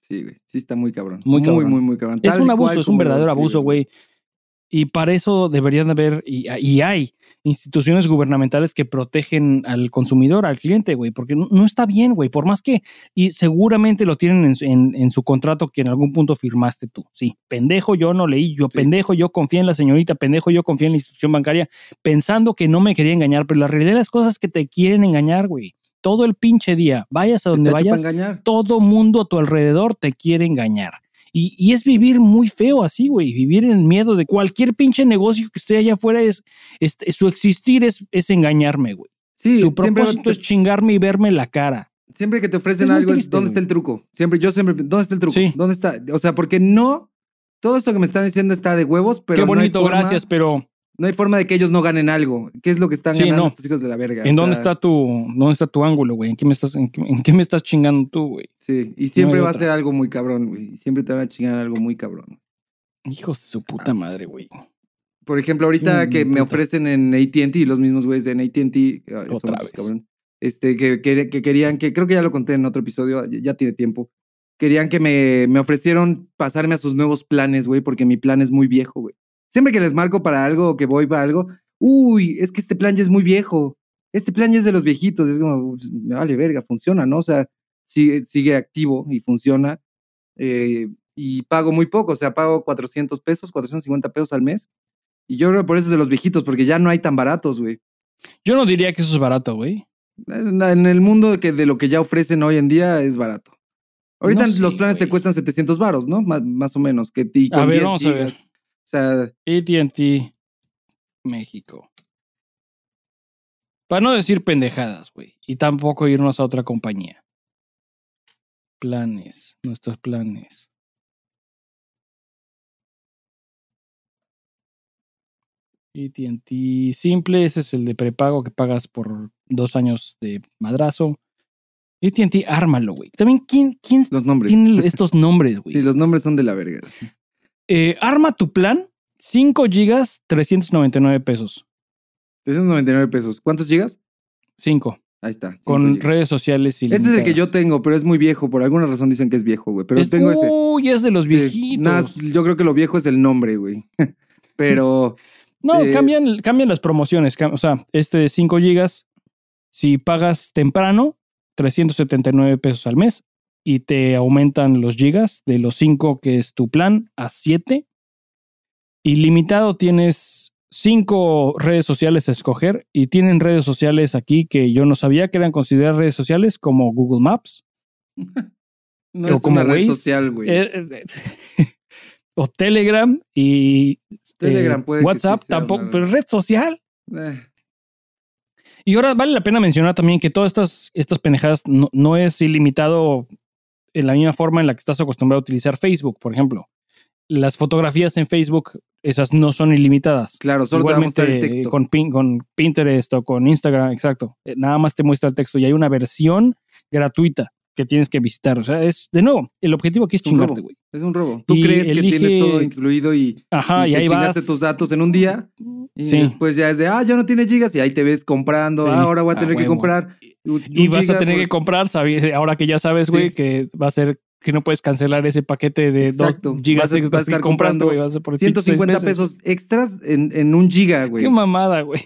Sí, güey. Sí, está muy cabrón. Muy Muy, cabrón. muy, muy, cabrón. Es un abuso, es un verdadero abuso, güey. Y para eso deberían haber, y, y hay instituciones gubernamentales que protegen al consumidor, al cliente, güey, porque no, no está bien, güey, por más que, y seguramente lo tienen en, su- en- en su contrato que en algún punto firmaste tú. Sí, pendejo, yo no leí, yo Sí. pendejo, yo confié en la señorita, pendejo, yo confié en la institución bancaria, pensando que no me quería engañar, pero la realidad de las cosas es que te quieren engañar, güey. Todo el pinche día, vayas a donde vayas, todo mundo a tu alrededor te quiere engañar. Y, y es vivir muy feo así, güey. Vivir en miedo de cualquier pinche negocio que esté allá afuera es, es- su existir es, es engañarme, güey. Sí, Su propósito te- es chingarme y verme la cara. siempre que te ofrecen Es algo, es, ¿dónde güey. está el truco? Siempre, yo siempre, ¿dónde está el truco? Sí. ¿Dónde está? O sea, porque no, todo esto que me están diciendo está de huevos, pero Qué no hay bonito, forma- gracias, pero No hay forma de que ellos no ganen algo. ¿Qué es lo que están Sí, ganando no. estos hijos de la verga? ¿en O dónde sea, está tu, dónde está tu ángulo, güey? ¿En qué me estás, en qué, en qué me estás chingando tú, güey? Sí, y siempre va a ser algo muy cabrón, güey. y Siempre te van a chingar algo muy cabrón. Hijos de su puta madre, güey. Por ejemplo, ahorita Sí, que me ofrecen en AT&T, los mismos güeyes de en AT&T, ah, son Otra vez. cabrón, este, que, que- que querían, que creo que ya lo conté en otro episodio, ya, ya tiene tiempo, querían que me, me ofrecieron pasarme a sus nuevos planes, güey, porque mi plan es muy viejo, güey. Siempre que les marco para algo o que voy para algo, uy, es que este plan ya es muy viejo, este plan ya es de los viejitos, es como, pues, vale verga, funciona, ¿no? O sea, sigue, sigue activo y funciona. eh, y pago muy poco, o sea, pago 400 pesos, 450 pesos al mes. Y yo creo que por eso es de los viejitos, porque ya no hay tan baratos, güey. Yo no diría que eso es barato, güey. En el mundo que de lo que ya ofrecen hoy en día es barato. Ahorita No los planes te cuestan 700 varos, ¿no? Más, más o menos. Que, y con A ver, 10 vamos a ver. Sea, ATT México. Para no decir pendejadas, güey. Y tampoco irnos a otra compañía. Planes, nuestros planes. ATT simple, ese es el de prepago que pagas por dos años de madrazo. ATT, ármalo, güey. También, ¿quién, quién los nombres. tiene estos nombres, güey? Sí, los nombres son de la verga. Eh, arma tu plan, 5 gigas, 399 pesos. 399 pesos. ¿Cuántos gigas? 5. Ahí está. Con gigas. redes sociales y Este es el que yo tengo, pero es muy viejo. Por alguna razón dicen que es viejo, güey. Pero Es- tengo ese. Uy, es de los viejitos. yo creo que lo viejo es el nombre, güey. pero no, eh, cambian, cambian las promociones. O sea, este de 5 gigas, si pagas temprano, 379 pesos al mes y te aumentan los gigas de los 5 que es tu plan a 7. Ilimitado tienes 5 redes sociales a escoger y tienen redes sociales aquí que yo no sabía que eran consideradas redes sociales como Google Maps. no o es como una red Waze, social, güey. eh, eh, o Telegram y Telegram eh, puede WhatsApp tampoco, pero red social. Y ahora vale la pena mencionar también que todas estas, estas pendejadas no, no es ilimitado en la misma forma en la que estás acostumbrado a utilizar Facebook, por ejemplo. Las fotografías en Facebook, esas no son ilimitadas. claro, solo te va a el texto. con, Pin- con Pinterest o con Instagram, exacto. Eh, Nada más te muestra el texto y hay una versión gratuita. Que tienes que visitar. O sea, es, de nuevo, el objetivo aquí es Es chingarte, güey. Es un robo. Tú Y crees que tienes todo incluido y, Ajá, y, y te ahí chingaste vas. tus datos en un día y Sí. después ya es de, ah, ya no tiene gigas y ahí te ves comprando, Sí, ah, ahora voy a a tener que comprar. un- Y un vas a tener por- que comprar, sabi- ahora que ya sabes, güey, Sí. que va a ser que no puedes cancelar ese paquete de Exacto. 2 gigas Vas a- vas a extras que estar compraste, comprando güey. Vas a pinches seis 150 meses. pesos extras en, en un giga, güey. Qué mamada, güey.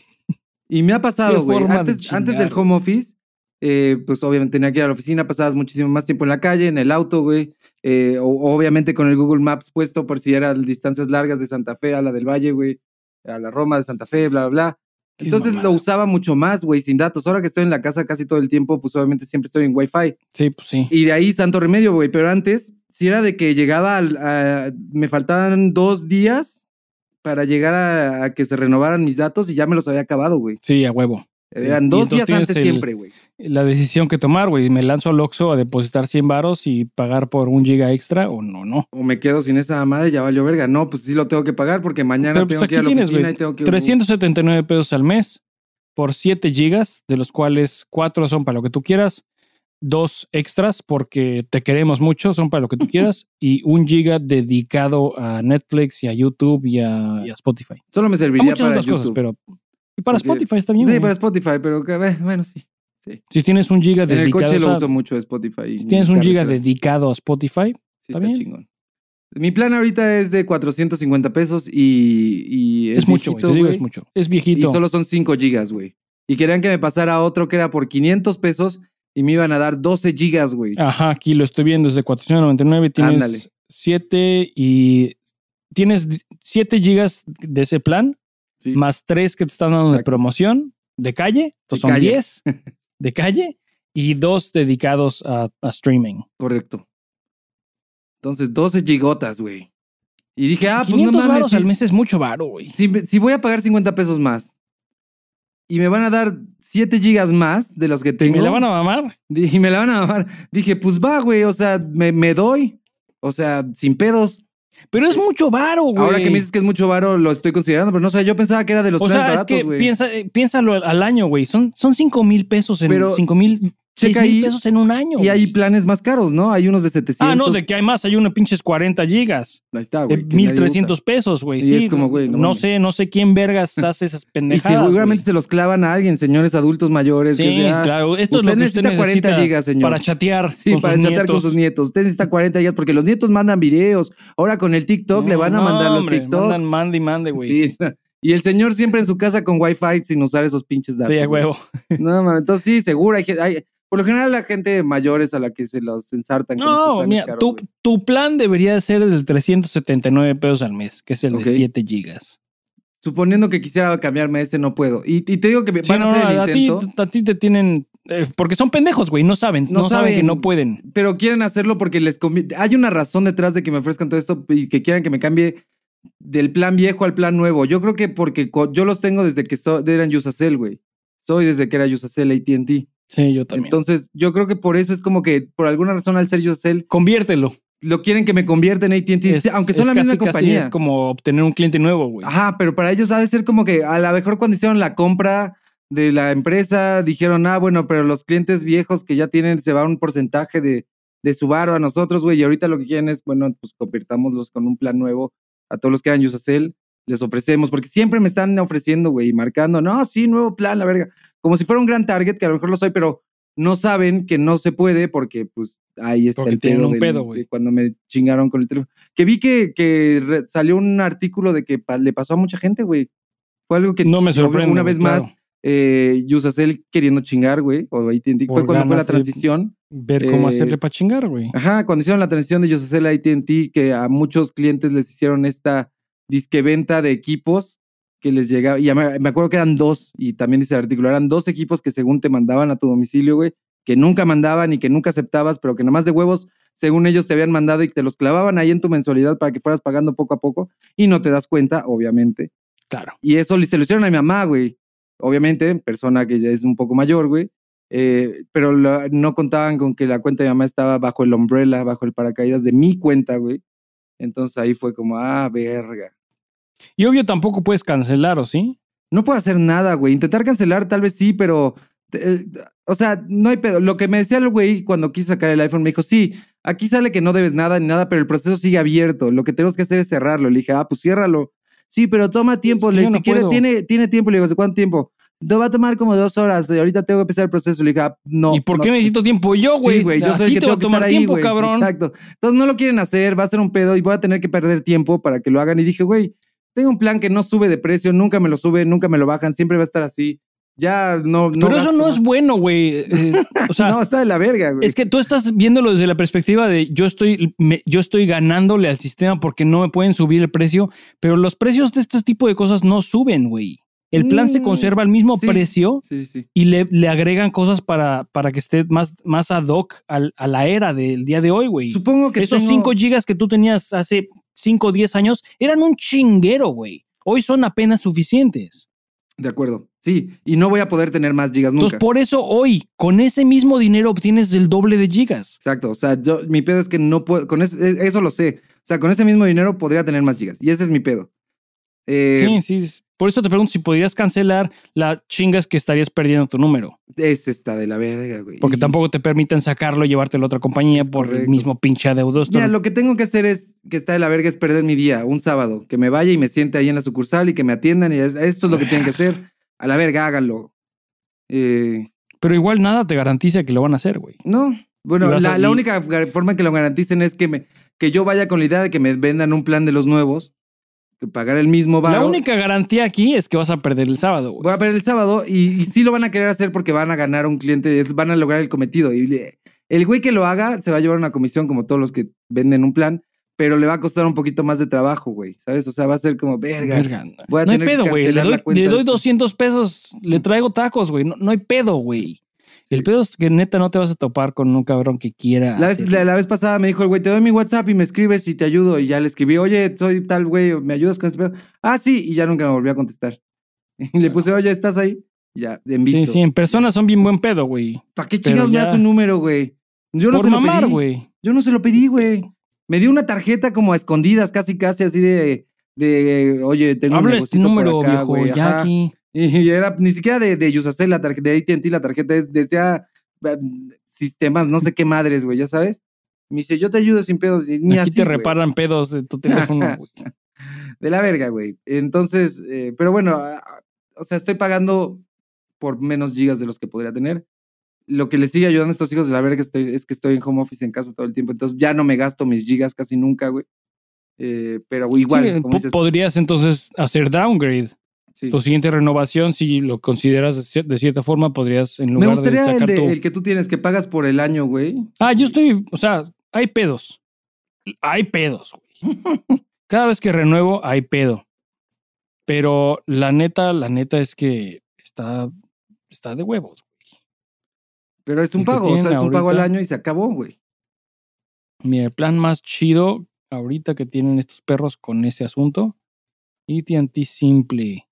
Y me ha pasado, güey. de Antes, del home office, eh, pues obviamente tenía que ir a la oficina, pasabas muchísimo más tiempo en la calle, en el auto, güey. Eh, o- obviamente con el Google Maps puesto por si eran distancias largas de Santa Fe a la del Valle, güey. A la Roma de Santa Fe, bla, bla, bla. Entonces mamada. lo usaba mucho más, güey, sin datos. Ahora que estoy en la casa casi todo el tiempo, pues obviamente siempre estoy en Wi-Fi. Sí, pues sí. Y de ahí santo remedio, güey. Pero antes, si era de que llegaba al- a- me faltaban dos días para llegar a, a que se renovaran mis datos y ya me los había acabado, güey. Sí, a huevo. Sí. Eran dos días antes el- siempre, güey. La decisión que tomar, güey. Me lanzo al Oxxo a depositar 100 varos y pagar por un giga extra o no, no. O me quedo sin esa madre, ya valió verga. No, pues sí lo tengo que pagar porque mañana Pero pues tengo que aquí ir a la tienes, oficina y tengo que... 379 pesos al mes por 7 gigas, de los cuales 4 son para lo que tú quieras, dos extras porque te queremos mucho, son para lo que tú quieras, y un giga dedicado a Netflix y a YouTube y a, y a Spotify. Solo me A serviría muchas para otras YouTube. cosas, pero y para Porque- Spotify está bien. Sí, güey. para Spotify, pero que, bueno, sí. sí. Si tienes un giga En el dedicado coche lo a- uso mucho Spotify. si tienes un giga de dedicado a Spotify, Sí, ¿Está chingón. Mi plan ahorita es de 450 pesos y, y es, mucho, güey. viejito, Te digo, es mucho. Es Y viejito. solo son 5 gigas, güey. Y querían que me pasara otro que era por 500 pesos y me iban a dar 12 gigas, güey. Ajá, aquí lo estoy viendo desde 499. Ándale. Tienes 7 y. Tienes 7 gigas de ese plan, Sí. más 3 que te están dando de promoción de calle. Entonces De son calle. 10 de calle y 2 dedicados a, a streaming. Correcto. Entonces, 12 gigotas, güey. Y dije, ah, pues no 500 mames. si- al mes es mucho varo, güey. Si, si voy a pagar 50 pesos más y me van a dar 7 gigas más de los que ¿Y tengo. me la van a mamar? y me la van a mamar. Dije, pues va, güey. O sea, me, me doy. O sea, sin pedos. Pero es mucho varo, güey. Ahora que me dices que es mucho varo, lo estoy considerando, pero no sé, yo pensaba que era de los O planes sea, es baratos, que güey. piensa, eh, piénsalo al- año, güey. Son, son 5 mil pesos en Pero 5 mil, 6 checa mil ahí, pesos en un año. Y hay planes más caros, ¿no? Hay unos de 700. Ah, no, de que hay más, hay unos pinches 40 gigas. Ahí está, De güey. que nadie 1300 pesos, güey. Y Sí, es como, güey, no sé, no sé quién vergas hace esas usa. Y pendejadas. seguramente güey. se los clavan a alguien, señores adultos mayores. Sí, ah, claro. Esto es usted lo que usted necesita 40 necesita gigas, señor. para chatear Sí, con para sus chatear nietos. con sus nietos. Usted necesita 40 gigas porque los nietos mandan videos. Ahora con el TikTok le van a No, mandar los hombre, TikToks. Mandan, mande y mande, güey. Sí. Y el señor siempre en su casa con Wi-Fi sin usar esos pinches datos. Sí, a huevo. No, mames, entonces sí, seguro. Hay, hay- por lo general, la gente mayor es a la que se los ensartan. con No, planes mira, caros, tu, tu plan debería ser el de 379 pesos al mes, que es el de 7 gigas. Suponiendo que quisiera cambiarme a ese, no puedo. Y, y te digo que Sí, van no, a hacer el a, ti, a ti te tienen. eh, porque son pendejos, güey. No saben. No No, saben que no pueden. pero quieren hacerlo porque les conviene. Hay una razón detrás de que me ofrezcan todo esto y que quieran que me cambie del plan viejo al plan nuevo. Yo creo que porque yo los tengo desde que so- eran Usacell, güey. Soy desde que era Usacell AT&T. Sí, yo también. Entonces, yo creo que por eso es como que, por alguna razón, al ser Usacell, Conviértelo. lo quieren que me convierta en AT&T, aunque son es la misma casi, casi compañía. Es como obtener un cliente nuevo, güey. Ajá, pero para ellos ha de ser como que a lo mejor cuando hicieron la compra de la empresa dijeron, ah, bueno, pero los clientes viejos que ya tienen se va un porcentaje de, de su varo a nosotros, güey, y ahorita lo que quieren es, bueno, pues convirtámoslos con un plan nuevo a todos los que eran Usacell, les ofrecemos, porque siempre me están ofreciendo, güey, y marcando, no, sí, nuevo plan, la verga, como si fuera un gran target, que a lo mejor lo soy, pero no saben que no se puede porque, pues, ahí está Porque el tienen pedo, un del- pedo, güey. de cuando me chingaron con el teléfono. Que vi que, que re- salió un artículo de que pa- le pasó a mucha gente, güey. Fue algo que No me sorprende. una vez claro. más eh, Usacell queriendo chingar, güey, o AT&T. Fue cuando fue la transición. Ver cómo Eh, hacerle para chingar, güey. Ajá, cuando hicieron la transición de Usacell a AT&T, que a muchos clientes les hicieron esta disqueventa de equipos que les llegaba, y me, me acuerdo que eran dos, y también dice el artículo, eran dos equipos que según te mandaban a tu domicilio, güey, que nunca mandaban y que nunca aceptabas, pero que nomás de huevos, según ellos te habían mandado y te los clavaban ahí en tu mensualidad para que fueras pagando poco a poco, y no te das cuenta, obviamente. Claro. Y eso se lo hicieron a mi mamá, güey. Obviamente, persona que ya es un poco mayor, güey. Eh, pero la- no contaban con que la cuenta de mi mamá estaba bajo el umbrella, bajo el paracaídas de mi cuenta, güey. Entonces ahí fue como, ah, verga. Y obvio tampoco puedes cancelar, ¿o sí? No puedo hacer nada, güey. Intentar cancelar tal vez sí, pero eh, o sea, no hay pedo. Lo que me decía el güey cuando quise sacar el iPhone, me dijo, sí, aquí sale que no debes nada ni nada, pero el proceso sigue abierto. Lo que tenemos que hacer es cerrarlo. Le dije, ah, pues ciérralo. Sí, pero toma tiempo. Le dije, no si quiere, tiene, tiene tiempo. Le digo, ¿de cuánto tiempo? Va a tomar como dos horas. Ahorita tengo que empezar el proceso. Le dije, ah, no. ¿Y por no. qué necesito tiempo yo, güey? Sí, güey, yo soy el que tengo que tomar estar tiempo, cabrón. Exacto. Entonces no lo quieren hacer, va a ser un pedo y voy a tener que perder tiempo para que lo hagan. Y dije, güey, tengo un plan que no sube de precio, nunca me lo sube, nunca me lo bajan, siempre va a estar así. Ya no. no Pero eso gasto no es bueno, güey. Eh, o sea, no, está de la verga, güey. es que tú estás viéndolo desde la perspectiva de yo estoy, me- yo estoy ganándole al sistema porque no me pueden subir el precio, pero los precios de este tipo de cosas no suben, güey. El plan se Mm, conserva al mismo sí. precio Sí, sí. y le, le agregan cosas para, para que esté más, más ad hoc al- a la era del día de hoy, güey. Supongo que Esos tengo- 5 gigas que tú tenías hace 5 o 10 años eran un chinguero, güey. Hoy son apenas suficientes. De acuerdo. Sí, y no voy a poder tener más gigas nunca. Entonces, por eso hoy, con ese mismo dinero, obtienes el doble de gigas. Exacto. O sea, yo, mi pedo es que no puedo. Con ese- eso lo sé. O sea, con ese mismo dinero podría tener más gigas. Y ese es mi pedo. Eh, sí, sí. Por eso te pregunto si podrías cancelar las chingas que estarías perdiendo tu número. Ese está de la verga, güey. Porque Y- tampoco te permiten sacarlo y llevártelo a otra compañía Es por el mismo pinche adeudo. Esto Mira, lo que tengo que hacer es, que está de la verga, es perder mi día, un sábado. Que me vaya y me siente ahí en la sucursal y que me atiendan. Y es- esto es lo que tienen que hacer. A la verga, háganlo. Eh, Pero igual nada te garantiza que lo van a hacer, güey. no. Bueno, la, a- la y- única forma en que lo garanticen es que, me, que yo vaya con la idea de que me vendan un plan de los nuevos, que pagar el mismo La varo. única garantía aquí es que vas a perder el sábado, güey. Voy a ver el sábado y, y sí lo van a querer hacer porque van a ganar un cliente, van a lograr el cometido. Y el güey que lo haga se va a llevar una comisión como todos los que venden un plan, pero le va a costar un poquito más de trabajo, güey, ¿sabes? O sea, va a ser como, verga. Verga. voy a no hay que pedo, güey. Le la doy, le doy después. 200 pesos, le traigo tacos, güey. No, no hay pedo, güey. El pedo es que neta no te vas a topar con un cabrón que quiera. La vez, la, la vez pasada me dijo el güey, te doy mi WhatsApp y me escribes y te ayudo. Y ya le escribí, oye, soy tal güey, ¿me ayudas con este pedo? Ah, sí, y ya nunca me volvió a contestar. Y le puse, oye, ¿estás ahí? Ya, en visto. Sí, sí, en persona son bien buen pedo, güey. ¿Para qué chingados me das un número, güey? Yo no Por se lo mamar, pedí. güey. Yo no se lo pedí, güey. Me dio una tarjeta como a escondidas, casi, casi así de, de oye, tengo un Habla este negocito por número, acá, viejo. güey, ya aquí. Y era ni siquiera de, de Yusacel, la tarjeta, de AT&T la tarjeta, es, decía eh, sistemas, no sé qué madres, güey, ya sabes. Me dice, yo te ayudo sin pedos. y Ni aquí así, te güey. reparan pedos de tu teléfono, güey. De la verga, güey. Entonces, eh, pero bueno, o sea, estoy pagando por menos gigas de los que podría tener. Lo que les sigue ayudando a estos hijos de la verga estoy, es que estoy en home office en casa todo el tiempo, entonces ya no me gasto mis gigas casi nunca, güey. Eh, pero igual, Sí, como dices, podrías entonces hacer downgrade. Sí. Tu siguiente renovación, si lo consideras de cier- de cierta forma, podrías en me lugar gustaría de el, sacar de- tu... el que tú tienes, que pagas por el año, güey. Ah, yo estoy, o sea, hay pedos. Hay pedos, güey. Cada vez que renuevo, hay pedo. Pero la neta, la neta es que está, está de huevos. güey. Pero es un El pago, o sea, es un pago al año y se acabó, güey. Mira, el plan más chido ahorita que tienen estos perros con ese asunto, AT&T Simple.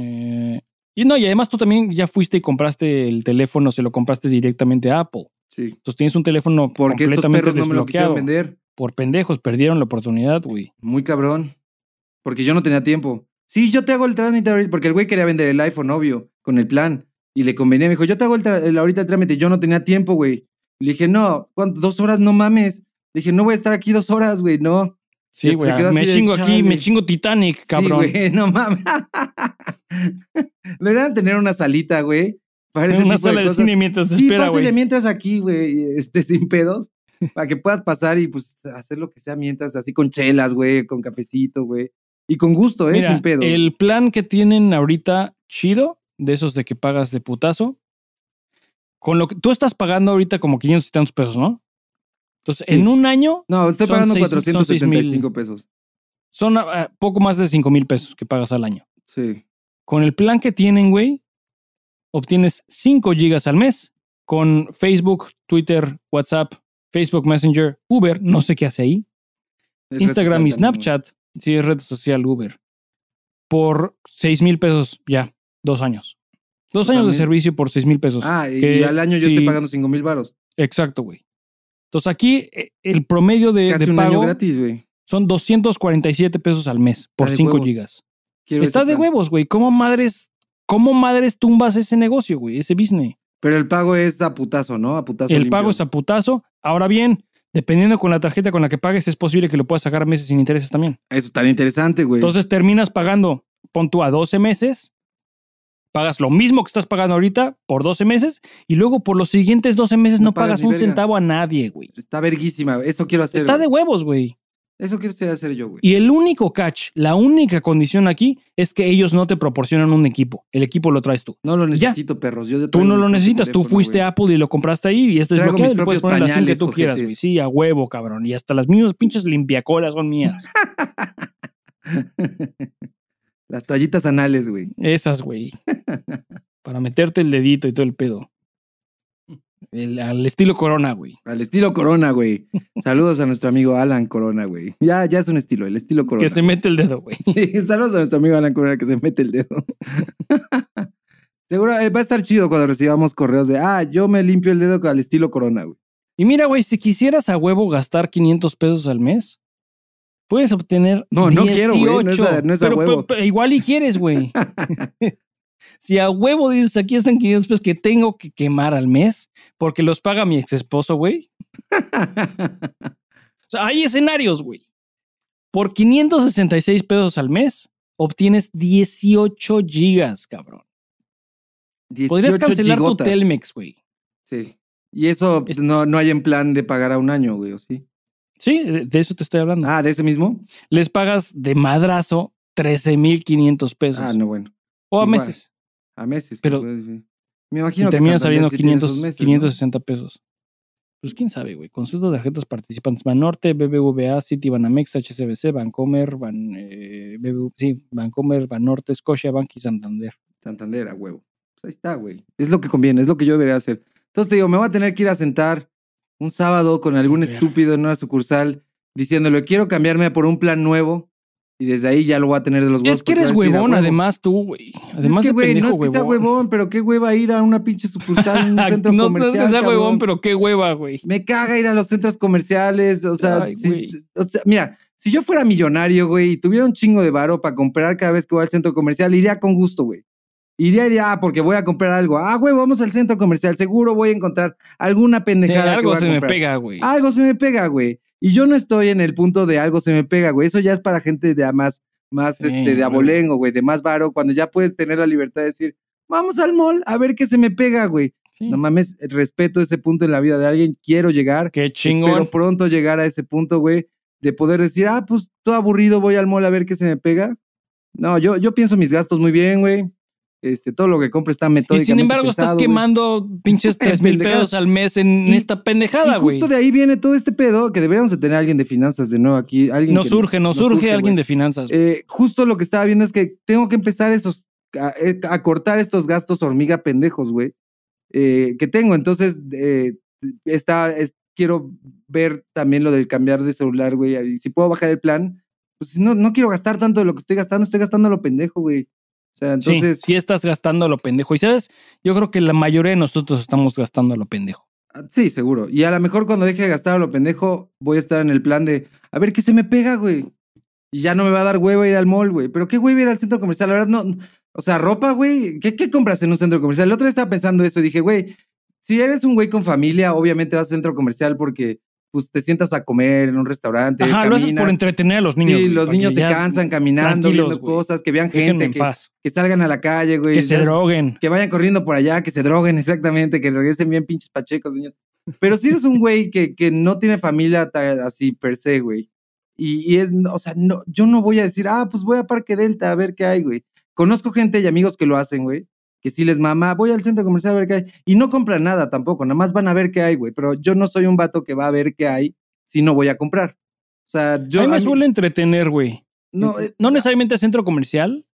Eh, y no, y además tú también ya fuiste y compraste el teléfono, se lo compraste directamente a Apple. Sí. Entonces tienes un teléfono Porque estos completamente no me lo desbloqueado. vender. Por pendejos, perdieron la oportunidad, güey. Muy cabrón. Porque yo no tenía tiempo. Sí, yo te hago el trámite ahorita. Porque el güey quería vender el iPhone, obvio, con el plan. Y le convenía. Me dijo, yo te hago el ahorita el trámite. Yo no tenía tiempo, güey. Le dije, no, ¿cuánto? Dos horas, no mames. Le dije, no voy a estar aquí dos horas, güey, no. Sí, güey. Me de, chingo aquí, me chingo Titanic, cabrón. Sí, güey, no mames. Deberían tener una salita, güey. Para ese Una tipo sala de, cine mientras Sí, espera, güey. mientras aquí, güey, este, sin pedos, para que puedas pasar y pues hacer lo que sea mientras, así con chelas, güey, con cafecito, güey. Y con gusto, ¿eh? Mira, sin pedo. el plan que tienen ahorita chido, de esos de que pagas de putazo, con lo que tú estás pagando ahorita como 500 y tantos pesos, ¿no? Entonces, Sí. en un año No, estoy pagando seis- son 475 pesos. son ah, poco más de 5 mil pesos que pagas al año. Sí. Con el plan que tienen, güey, obtienes 5 gigas al mes con Facebook, Twitter, WhatsApp, Facebook Messenger, Uber, no sé qué hace ahí, Es Instagram y social también, Snapchat, sí, es red social Uber, por 6 mil pesos ya, dos años. Dos años de servicio por 6 mil pesos. Ah, y, que y al año yo sí. estoy pagando 5 mil varos. Exacto, güey. Entonces aquí eh, el promedio de, de pago gratis, güey. son 247 pesos al mes por Está de 5 huevos. gigas. Quiero Está de plan. huevos, güey. ¿Cómo madres, ¿Cómo madres tumbas ese negocio, güey? Ese business. Pero el pago es a putazo, ¿no? A putazo. El limpio. pago es a putazo. Ahora bien, dependiendo con la tarjeta con la que pagues, es posible que lo puedas sacar meses sin intereses también. Eso está interesante, güey. Entonces terminas pagando, pon tú a 12 meses, pagas lo mismo que estás pagando ahorita por 12 meses y luego por los siguientes 12 meses No no, pagas un verga. centavo a nadie, güey. Está verguísima. Eso quiero hacer. Está de huevos, güey. Eso quiero hacer yo, güey. Y el único catch, la única condición aquí es que ellos no te proporcionan un equipo. El equipo lo traes tú. No lo Ya. necesito, perros. Yo Tú no lo necesitas, tú fuiste a Apple y lo compraste ahí y este es bloqueado y puedes poner la que tú quieras, güey. Sí, a huevo, cabrón. Y hasta las mismas pinches limpiacolas son mías. Las toallitas anales, güey. Esas, güey. Para meterte el dedito y todo el pedo. El- al estilo Corona, güey. Al estilo Corona, güey. Saludos a nuestro amigo Alan Corona, güey. Ya, ya es un estilo, el estilo Corona. Que se mete el dedo, güey. Sí, saludos a nuestro amigo Alan Corona que se mete el dedo. Seguro eh, va a estar chido cuando recibamos correos de, ah, yo me limpio el dedo al estilo Corona, güey. Y mira, güey, si quisieras a huevo gastar 500 pesos al mes, puedes obtener. No, no quiero, güey, no es a- 18. no es a pero, huevo. pero- pero igual y quieres, güey. si a huevo dices, aquí están 500 pesos que tengo que quemar al mes porque los paga mi ex esposo, güey. O sea, hay escenarios, güey. Por 566 pesos al mes, obtienes 18 gigas, cabrón. 18 Podrías cancelar gigotas. tu Telmex, güey. Sí. Y eso Es- no, no hay en plan de pagar a un año, güey, ¿o sí? Sí, de eso te estoy hablando. Ah, ¿de ese mismo? Les pagas de madrazo 13,500 pesos. Ah, no, bueno. o a igual. meses. A meses. Pero- pues. Me Y imagino que termina saliendo sí tiene 500, sus meses, ¿no? 560 pesos. Pues quién sabe, güey. Consulta tarjetas participantes Banorte, BBVA, City, Banamex, HSBC, Bancomer, Ban, eh, BBV sí, Bancomer, Banorte, Scotia, Bank y Santander. Santander, a huevo. Pues ahí está, güey. Es lo que conviene, es lo que yo debería hacer. Entonces te digo, me voy a tener que ir a sentar un sábado con algún estúpido en una sucursal diciéndole, quiero cambiarme por un plan nuevo. Y desde ahí ya lo voy a tener de los huevos. Es que eres va a decir, "A huevón, huevo". además tú, güey. Pues Además es que, güey, no es que sea huevón. pero qué hueva ir a una pinche sucursal en un centro no, no comercial. es que sea cabrón. huevón, pero qué hueva, güey. Me caga ir a los centros comerciales. O sea, Ay, si- güey. o sea, mira, si yo fuera millonario, güey, y tuviera un chingo de varo para comprar cada vez que voy al centro comercial, iría con gusto, güey. Iría y diría, ah, porque voy a comprar algo. Ah, güey, vamos al centro comercial. Seguro voy a encontrar alguna Sí, pendejada. que algo a se me pega, güey. Algo se me pega, güey. Y yo no estoy en el punto de algo se me pega, güey. Eso ya es para gente de más, más Sí, este, de abolengo, güey, de más varo, cuando ya puedes tener la libertad de decir, vamos al mall a ver qué se me pega, güey. Sí. No mames, respeto ese punto en la vida de alguien. Quiero llegar. Qué chingón. Espero pronto llegar a ese punto, güey, de poder decir, ah, pues todo aburrido, voy al mall a ver qué se me pega. No, yo, yo pienso mis gastos muy bien, güey. Este, todo lo que compro está Y metódicamente sin embargo, estás pensado, quemando pinches 3 mil pesos al mes en Y- esta pendejada, Y güey. justo de ahí viene todo este pedo que deberíamos de tener a alguien de finanzas de nuevo aquí. Alguien Nos que surge, nos surge alguien de finanzas. Eh, justo lo que estaba viendo es que tengo que empezar esos, a, eh, a cortar estos gastos hormiga pendejos, güey, eh, que tengo. Entonces, eh, está, es- quiero ver también lo del cambiar de celular, güey. Y si puedo bajar el plan, pues no, no quiero gastar tanto de lo que estoy gastando, estoy gastando lo pendejo, güey. O sea, entonces, sí, sí estás gastando a lo pendejo. Y sabes, yo creo que la mayoría de nosotros estamos gastando a lo pendejo. ah, sí, seguro. Y a lo mejor cuando deje de gastar a lo pendejo, voy a estar en el plan de, a ver qué se me pega, güey. Y ya no me va a dar huevo ir al mall, güey. Pero qué huevo ir al centro comercial, la verdad, no. O sea, ropa, güey. ¿Qué, ¿Qué compras en un centro comercial? El otro día estaba pensando eso y dije, güey, si eres un güey con familia, obviamente vas al centro comercial porque pues, te sientas a comer en un restaurante. Ajá, lo haces por caminas. entretener a los niños. Sí, güey, los niños se cansan caminando, viendo güey. cosas, que vean Déjenme gente, en que, salgan a la calle, güey. Que se ya- droguen. que vayan corriendo por allá, que se droguen exactamente, que regresen bien pinches pachecos, niños. Pero si eres un güey que, que no tiene familia así per se, güey. Y, y es, o sea, no, yo no voy a decir, ah, pues voy a Parque Delta a ver qué hay, güey. Conozco gente y amigos que lo hacen, güey. Que sí les mama, voy al centro comercial a ver qué hay. Y no compran nada tampoco, nada más van a ver qué hay, güey. Pero yo no soy un vato que va a ver qué hay si no voy a comprar. O sea, yo. a mí me suele entretener, güey. no, No, eh, necesariamente a centro comercial,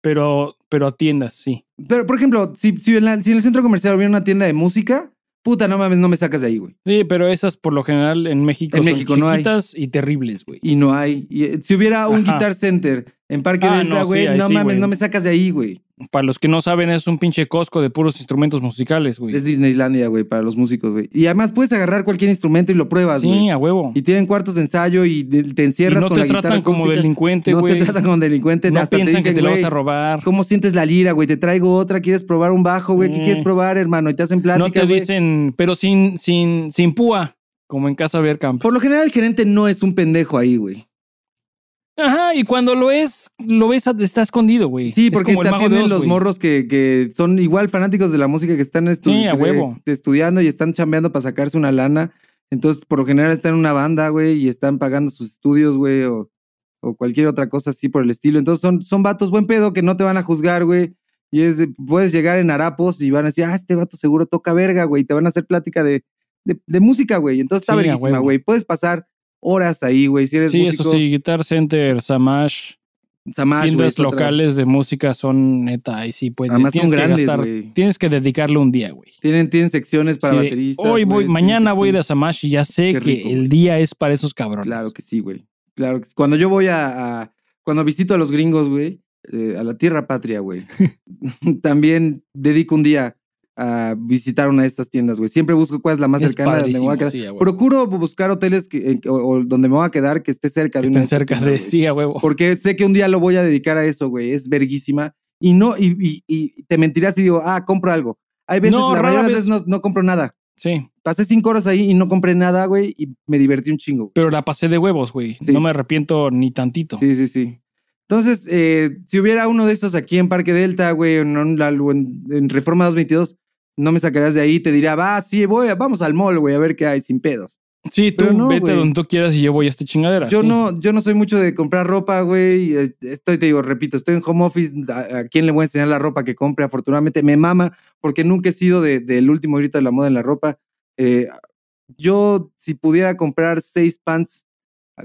pero, pero a tiendas, sí. pero, por ejemplo, si, si, en la- si en el centro comercial hubiera una tienda de música, puta, no mames, no me sacas de ahí, güey. Sí, pero esas por lo general en México En son México no hay. chiquitas y terribles, güey. y no hay. Y, eh, si hubiera un Ajá. Guitar Center en Parque Ah, Delta, no, güey, sí, no sí, mames, no me sacas de ahí, güey. Para los que no saben, es un pinche cosco de puros instrumentos musicales, güey. Es Disneylandia, güey, para los músicos, güey. Y además puedes agarrar cualquier instrumento y lo pruebas, güey. Sí, a huevo. Y tienen cuartos de ensayo y te Y encierras no con te la guitarra tratan como delincuente, No güey. te tratan como delincuente. No hasta piensan que dicen, te lo vas a robar. ¿Cómo sientes la lira, güey? Te traigo otra, ¿quieres probar un bajo, güey? ¿Qué quieres probar, hermano? Y te hacen plática, No te dicen, pero sin, sin, sin púa, como en Casa Bergkamp. Por lo general, el gerente no es un pendejo ahí, güey. Ajá, y cuando lo es, lo ves, está escondido, güey. Sí, Es porque como el mago de también Oz, los güey. morros que, que son igual fanáticos de la música que están estu- Sí, a de- huevo. de estudiando y están chambeando para sacarse una lana. Entonces, por lo general, están en una banda, güey, y están pagando sus estudios, güey, o, o cualquier otra cosa así por el estilo. Entonces, son, son vatos buen pedo que no te van a juzgar, güey. Y es, de- puedes llegar en harapos y van a decir, ah, este vato seguro toca verga, güey. y Te van a hacer plática de, de, de música, güey. Entonces está Sí, verguísima, güey. Puedes pasar horas ahí, güey. Si eres Sí, músico, eso sí, Guitar Center, Samash, Samash, tiendas otra. locales de música son neta, ahí sí puedes. Además son tienes que grandes, gastar- tienes que dedicarle un día, güey. Tienen, tienen secciones para Sí, bateristas. Hoy voy, mañana voy a ir a Samash y ya sé que el día es para esos cabrones. Claro que sí, güey. Claro que sí. Cuando yo voy a, a- cuando visito a los gringos, güey, eh, a la tierra patria, güey, también dedico un día a visitar una de estas tiendas, güey. Siempre busco cuál es la más Es cercana donde me voy a quedar. sí, a huevo. Procuro buscar hoteles que, eh, o, o donde me voy a quedar que esté cerca Que de estén cerca de tiendas, sí, a huevo. Porque sé que un día lo voy a dedicar a eso, güey. Es verguísima. Y no, y, y- y te mentirás y digo, ah, compro algo. Hay veces, No, la rara vez- veces no, no compro nada. Sí, Pasé cinco horas ahí y no compré nada, güey, y me divertí un chingo. pero la pasé de huevos, güey. Sí. No me arrepiento ni tantito. Sí, sí, sí. Entonces, eh, si hubiera uno de estos aquí en Parque Delta, güey, en, en- en Reforma 222, no me sacarías de ahí y te diría, va, sí, voy, vamos al mall, güey, a ver qué hay sin pedos. Sí, tú no, vete donde tú quieras y yo voy a esta chingadera. Yo sí. no, yo no soy mucho de comprar ropa, güey. Estoy, te digo, repito, estoy en home office. ¿A, a quién le voy a enseñar la ropa que compre? Afortunadamente me mama, porque nunca he sido de- del último grito de la moda en la ropa. Eh, yo, si pudiera comprar seis pants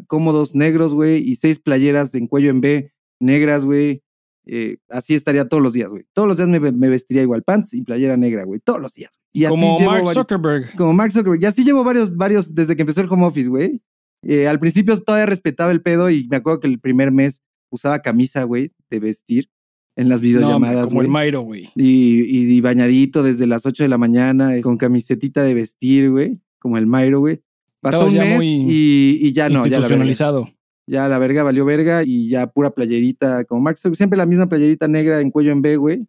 cómodos negros, güey, y seis playeras en cuello en B negras, güey, eh, así estaría todos los días, güey. Todos los días me, me vestiría igual, pants y playera negra, güey. Todos los días. Y Como Mark varios- Zuckerberg. como Mark Zuckerberg. Y así llevo varios, varios, desde que empezó el home office, güey. Eh, al principio todavía respetaba el pedo y me acuerdo que el primer mes usaba camisa, güey, de vestir en las No, videollamadas, como el. Mairo, güey. y, y, y bañadito desde las 8 de la mañana, con camisetita de vestir, güey, como el Mairo, güey. Pasó un mes muy y, y ya no, institucionalizado. Ya la verga valió verga y ya pura playerita, como Mark siempre la misma playerita negra en cuello en B, güey.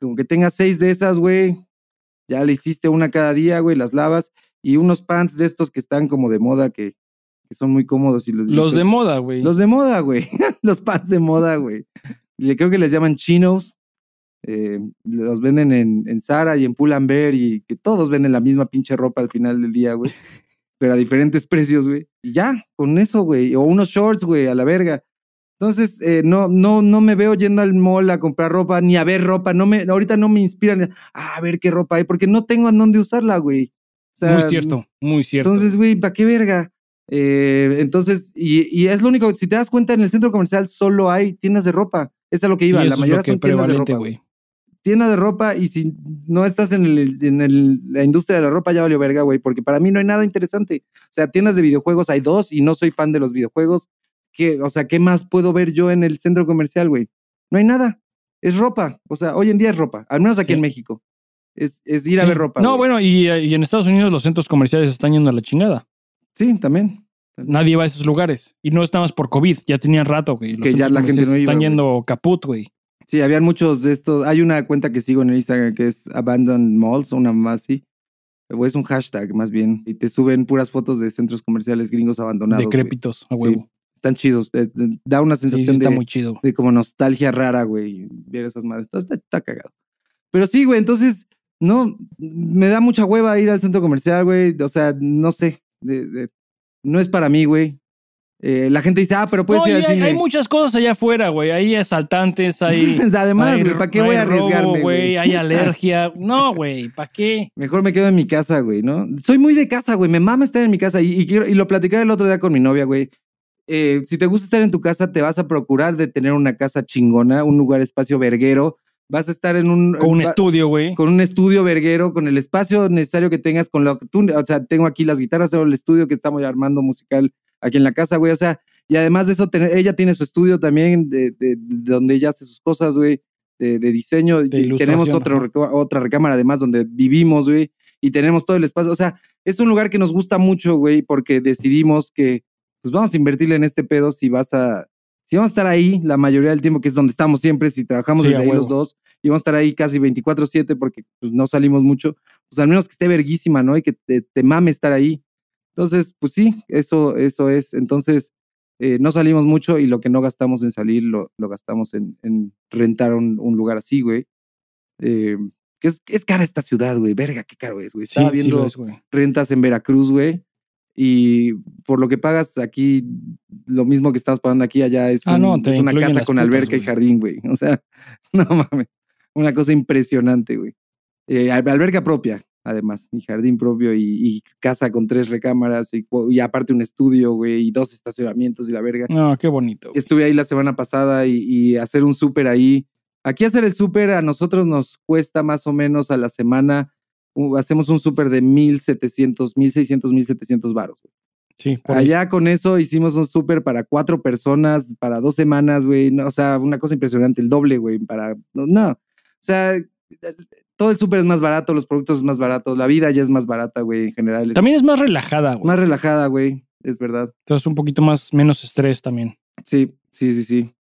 Como que tengas seis de esas, güey. Ya le hiciste una cada día, güey, las lavas. Y unos pants de estos que están como de moda, que, que son muy cómodos. Y los, Los de moda, güey. Los de moda, güey. los pants de moda, güey. Le- Creo que les llaman chinos. Eh, los venden en, en Zara y en Pull&Bear y que todos venden la misma pinche ropa al final del día, güey. Pero a diferentes precios, güey. Y ya, con eso, güey. O unos shorts, güey, a la verga. Entonces, eh, no, no, no me veo yendo al mall a comprar ropa ni a ver ropa. No me, ahorita no me inspiran "Ah, a ver qué ropa hay, porque no tengo en dónde usarla, güey. O sea, muy cierto, muy cierto. entonces, güey, ¿para qué verga? Eh, entonces, y, y es lo único, si te das cuenta, en el centro comercial solo hay tiendas de ropa. Esa es lo que iba, la mayoría son tiendas de ropa. Tienda de ropa y si no estás en, el, en el- la industria de la ropa ya valió verga, güey, porque para mí no hay nada interesante. O sea, tiendas de videojuegos hay dos y no soy fan de los videojuegos. ¿Qué, o sea, ¿qué más puedo ver yo en el centro comercial, güey? No hay nada. Es ropa. O sea, hoy en día es ropa, al menos aquí Sí. en México. Es, es ir a ver ropa. No, güey. bueno, y, y en Estados Unidos los centros comerciales están yendo a la chingada. Sí, también. Nadie va a esos lugares. Y no es nada más por COVID. Ya tenían rato, güey. Los Que ya centros la gente no iba, Están güey. yendo caput, güey. Sí, habían muchos de estos. Hay una cuenta que sigo en el Instagram que es Abandoned Malls, una más así. O es un hashtag más bien. Y te suben puras fotos de centros comerciales gringos abandonados. Decrépitos, a Sí, huevo. Están chidos. eh, Da una Sí, sí, sensación está de, muy chido. de como nostalgia rara, güey. Ver esas madres. Está, está, está cagado. Pero sí, güey, entonces, no, me da mucha hueva ir al centro comercial, güey. O sea, no sé. de- de- no es para mí, güey. Eh, la gente dice, ah, pero puedes No, ir al hay, cine. hay muchas cosas allá afuera, güey. Hay asaltantes, hay. Además, hay- güey, ¿para qué voy a arriesgarme, güey? Hay alergia. No, güey, ¿para qué? Mejor me quedo en mi casa, güey, ¿no? Soy muy de casa, güey. Me mama estar en mi casa y, y quiero, y lo platicé el otro día con mi novia, güey. Eh, si te gusta estar en tu casa, te vas a procurar de tener una casa chingona, un lugar, espacio verguero. Vas a estar en un... Con un estudio, güey. Con un estudio verguero, con el espacio necesario que tengas, con lo que tú... O sea, tengo aquí las guitarras, tengo el estudio que estamos armando musical aquí en la casa, güey. O sea, y además de eso, ella tiene su estudio también, de, de- de donde ella hace sus cosas, güey. de, de diseño. Y tenemos otro otra recámara además donde vivimos, güey. Y tenemos todo el espacio. O sea, es un lugar que nos gusta mucho, güey, porque decidimos que pues vamos a invertirle en este pedo si vas a... Si vamos a estar ahí la mayoría del tiempo, que es donde estamos siempre, si trabajamos Sí, desde ahí los dos, y vamos a estar ahí casi 24/7 porque pues, no salimos mucho, pues al menos que esté verguísima, ¿no? Y que te, te mame estar ahí. Entonces, pues sí, eso, eso es. Entonces, eh, no salimos mucho y lo que no gastamos en salir lo, lo gastamos en, en rentar un, un lugar así, güey. Eh, que es, es cara esta ciudad, güey. Verga, qué caro es, güey. Sí, Estaba viendo es, rentas en Veracruz, güey. Y por lo que pagas aquí, lo mismo que estás pagando aquí, allá es, Ah, un- no, te es una casa con putas, alberca y jardín, güey. O sea, no mames. Una cosa impresionante, güey. Eh, al- alberca propia, además, y jardín propio, y, y casa con tres recámaras, y, y aparte un estudio, güey, y dos estacionamientos y la verga. No, qué bonito. güey. Estuve ahí la semana pasada y, y hacer un súper ahí. Aquí hacer el súper a nosotros nos cuesta más o menos a la semana. uh, hacemos un súper de 1700, 1600, 1700 baros. Sí, por ahí. Allá con eso hicimos un súper para cuatro personas, para dos semanas, güey. no, o sea, una cosa impresionante, el doble, güey. Para. No, no. O sea, todo el súper es más barato, los productos es más baratos, la vida ya es más barata, güey, en general. También es más relajada, güey. más relajada, güey. Es verdad. Entonces un poquito más, menos estrés también. Sí, sí, sí, sí.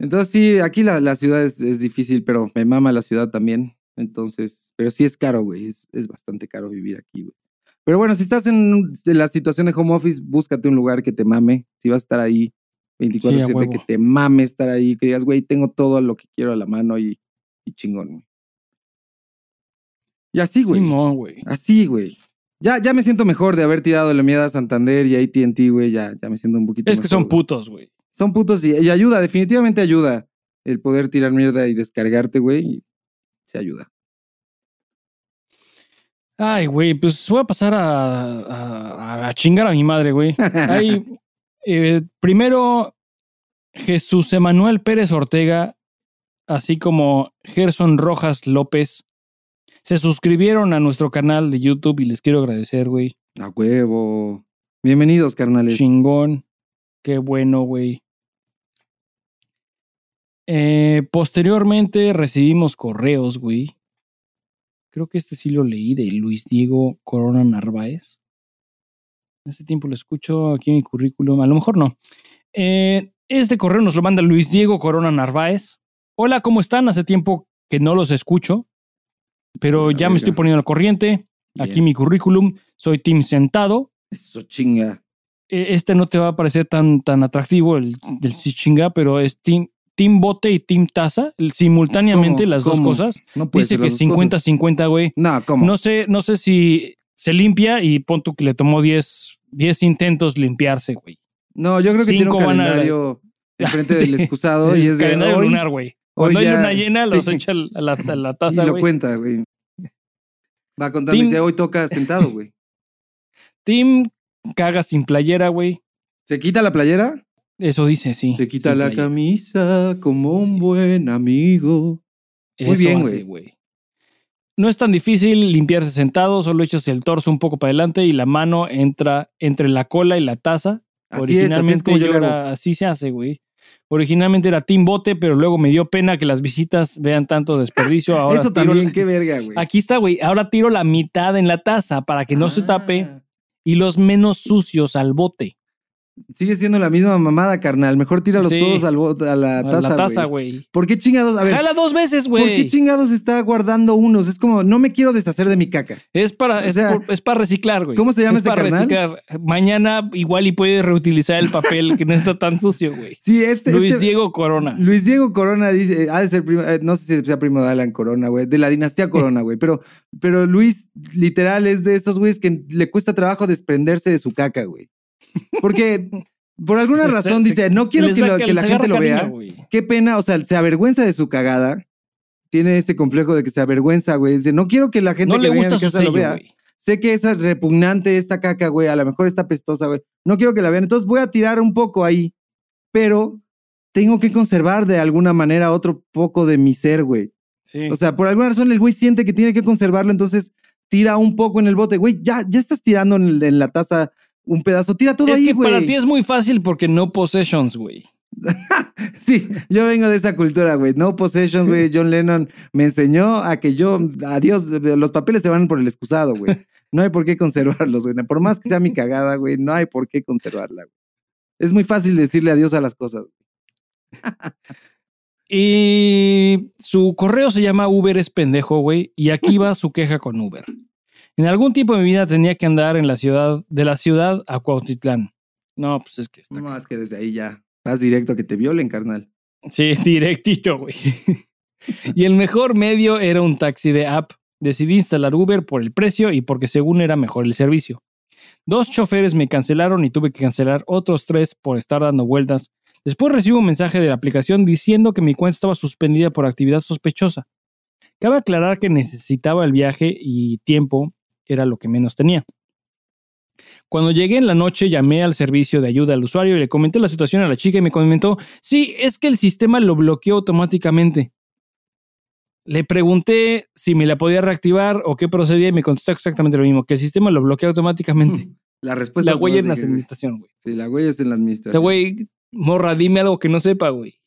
Entonces sí, aquí la, la ciudad es, es difícil, pero me mama la ciudad también. Entonces, pero sí es caro, güey. Es, es bastante caro vivir aquí, güey. Pero bueno, si estás en, la situación de home office, búscate un lugar que te mame. Si vas a estar ahí 24-7, huevo. que te mame estar ahí, que digas, güey, tengo todo lo que quiero a la mano y, y chingón, güey. Y así, güey. Simón, güey. Así, güey. Ya, ya me siento mejor de haber tirado la mierda a Santander y AT&T, güey. Ya, ya me siento un poquito Es que son güey. putos, güey. Son putos y, y ayuda, definitivamente ayuda el poder tirar mierda y descargarte, güey. Se ayuda. Ay, güey, pues voy a pasar a, a- a chingar a mi madre, güey. Hay, eh, primero, Jesús Emanuel Pérez Ortega, así como Gerson Rojas López, se suscribieron a nuestro canal de YouTube y les quiero agradecer, güey. A huevo. Bienvenidos, carnales. Chingón. Qué bueno, güey. Eh, posteriormente recibimos correos, güey. Creo que este sí lo leí de Luis Diego Corona Narváez. Hace tiempo lo escucho aquí en mi currículum. A lo mejor no. Eh, este correo nos lo manda Luis Diego Corona Narváez. Hola, ¿cómo están? Hace tiempo que no los escucho, pero ya me estoy poniendo al corriente. Aquí Bien. mi currículum. Soy Team Sentado. Eso chinga. Eh, este no te va a parecer tan, tan atractivo, el del chinga, pero es Team, team Bote y Team Taza, el- simultáneamente ¿Cómo? las dos cosas. No puede Dice que las dos cosas. 50-50, güey. No, ¿cómo? No sé, no sé si se limpia y pon tú que le tomó 10, 10 intentos limpiarse, güey. No, yo creo que tiene un Cinco van a- calendario enfrente del excusado y Es de lunar, güey. Hoy Cuando hay ya- luna llena, los sí. echa a la, a la y taza, lo güey. cuenta, güey. Va contando y Team- dice, hoy toca sentado, güey. Team caga sin playera, güey. ¿Se quita la playera? Eso dice, sí. Se quita la playera. camisa como un Sí. buen amigo. Muy Eso bien, güey. No es tan difícil limpiarse sentado, solo echas el torso un poco para adelante y la mano entra entre la cola y la taza. Así es, así es Originalmente como yo era- así se hace, güey. Originalmente era Team Bote, pero luego me dio pena que las visitas vean tanto desperdicio. Ahora Eso tiro también, la- qué verga, güey. Aquí está, güey. Ahora tiro la mitad en la taza para que no se tape Ah. y los menos sucios al bote. Sigue siendo la misma mamada, carnal. Mejor tíralos Sí. todos al a la A taza, la taza, güey. güey. ¿Por qué chingados? A ver, Jala dos veces, ¿por qué güey. chingados está guardando unos? Es como, no me quiero deshacer de mi caca. Es para, O es, por- es para reciclar, güey. ¿cómo se llama es este para carnal? reciclar. Mañana igual y puede reutilizar el papel que no está tan sucio, güey. Sí, este. Luis este- Diego Corona. Luis Diego Corona dice, eh, ha de ser primo, eh, no sé si sea primo de Alan Corona, güey, de la dinastía Corona, güey, pero, pero Luis literal es de esos güeyes que le cuesta trabajo desprenderse de su caca, güey. Porque por alguna razón se- dice, no quiero que, da lo- que que la gente lo vea. Qué pena, o sea, se avergüenza de su cagada. Tiene ese complejo de que se avergüenza, güey. Dice, no quiero que la gente No que le gusta mi su lo vea. Sé que es repugnante esta caca, güey. A lo mejor está pestosa, güey. No quiero que la vean. Entonces voy a tirar un poco ahí. Pero tengo que conservar de alguna manera otro poco de mi ser, güey. Sí. O sea, por alguna razón el güey siente que tiene que conservarlo, entonces tira un poco en el bote. Güey, ya, ya estás tirando en la taza un pedazo. Tira todo es ahí, que güey. para ti es muy fácil porque no possessions, güey. Sí, yo vengo de esa cultura, güey. No possessions, güey. John Lennon me enseñó a que yo, adiós, los papeles se van por el excusado, güey. No hay por qué conservarlos, güey. Por más que sea mi cagada, güey, no hay por qué conservarla. Güey. Es muy fácil decirle adiós a las cosas. y su correo se llama Uber es pendejo, güey. Y aquí va su queja con Uber. En algún tiempo de mi vida tenía que andar en la ciudad, de la ciudad a Cuautitlán. No, pues es que está. No, es que desde ahí ya vas directo a que te violen, carnal. Sí, directito, güey. y el mejor medio era un taxi de app. Decidí instalar Uber por el precio y porque según era mejor el servicio. Dos choferes me cancelaron y tuve que cancelar otros tres por estar dando vueltas. Después recibo un mensaje de la aplicación diciendo que mi cuenta estaba suspendida por actividad sospechosa. Cabe aclarar que necesitaba el viaje y tiempo era lo que menos tenía. Cuando llegué en la noche llamé al servicio de ayuda al usuario y le comenté la situación a la chica y me comentó, sí, es que el sistema lo bloqueó automáticamente. Le pregunté si me la podía reactivar o qué procedía y me contestó exactamente lo mismo, que el sistema lo bloquea automáticamente. La respuesta. La huella en la administración, güey. Sí, la huella es en la administración. O sea, güey, morra, dime algo que no sepa, güey.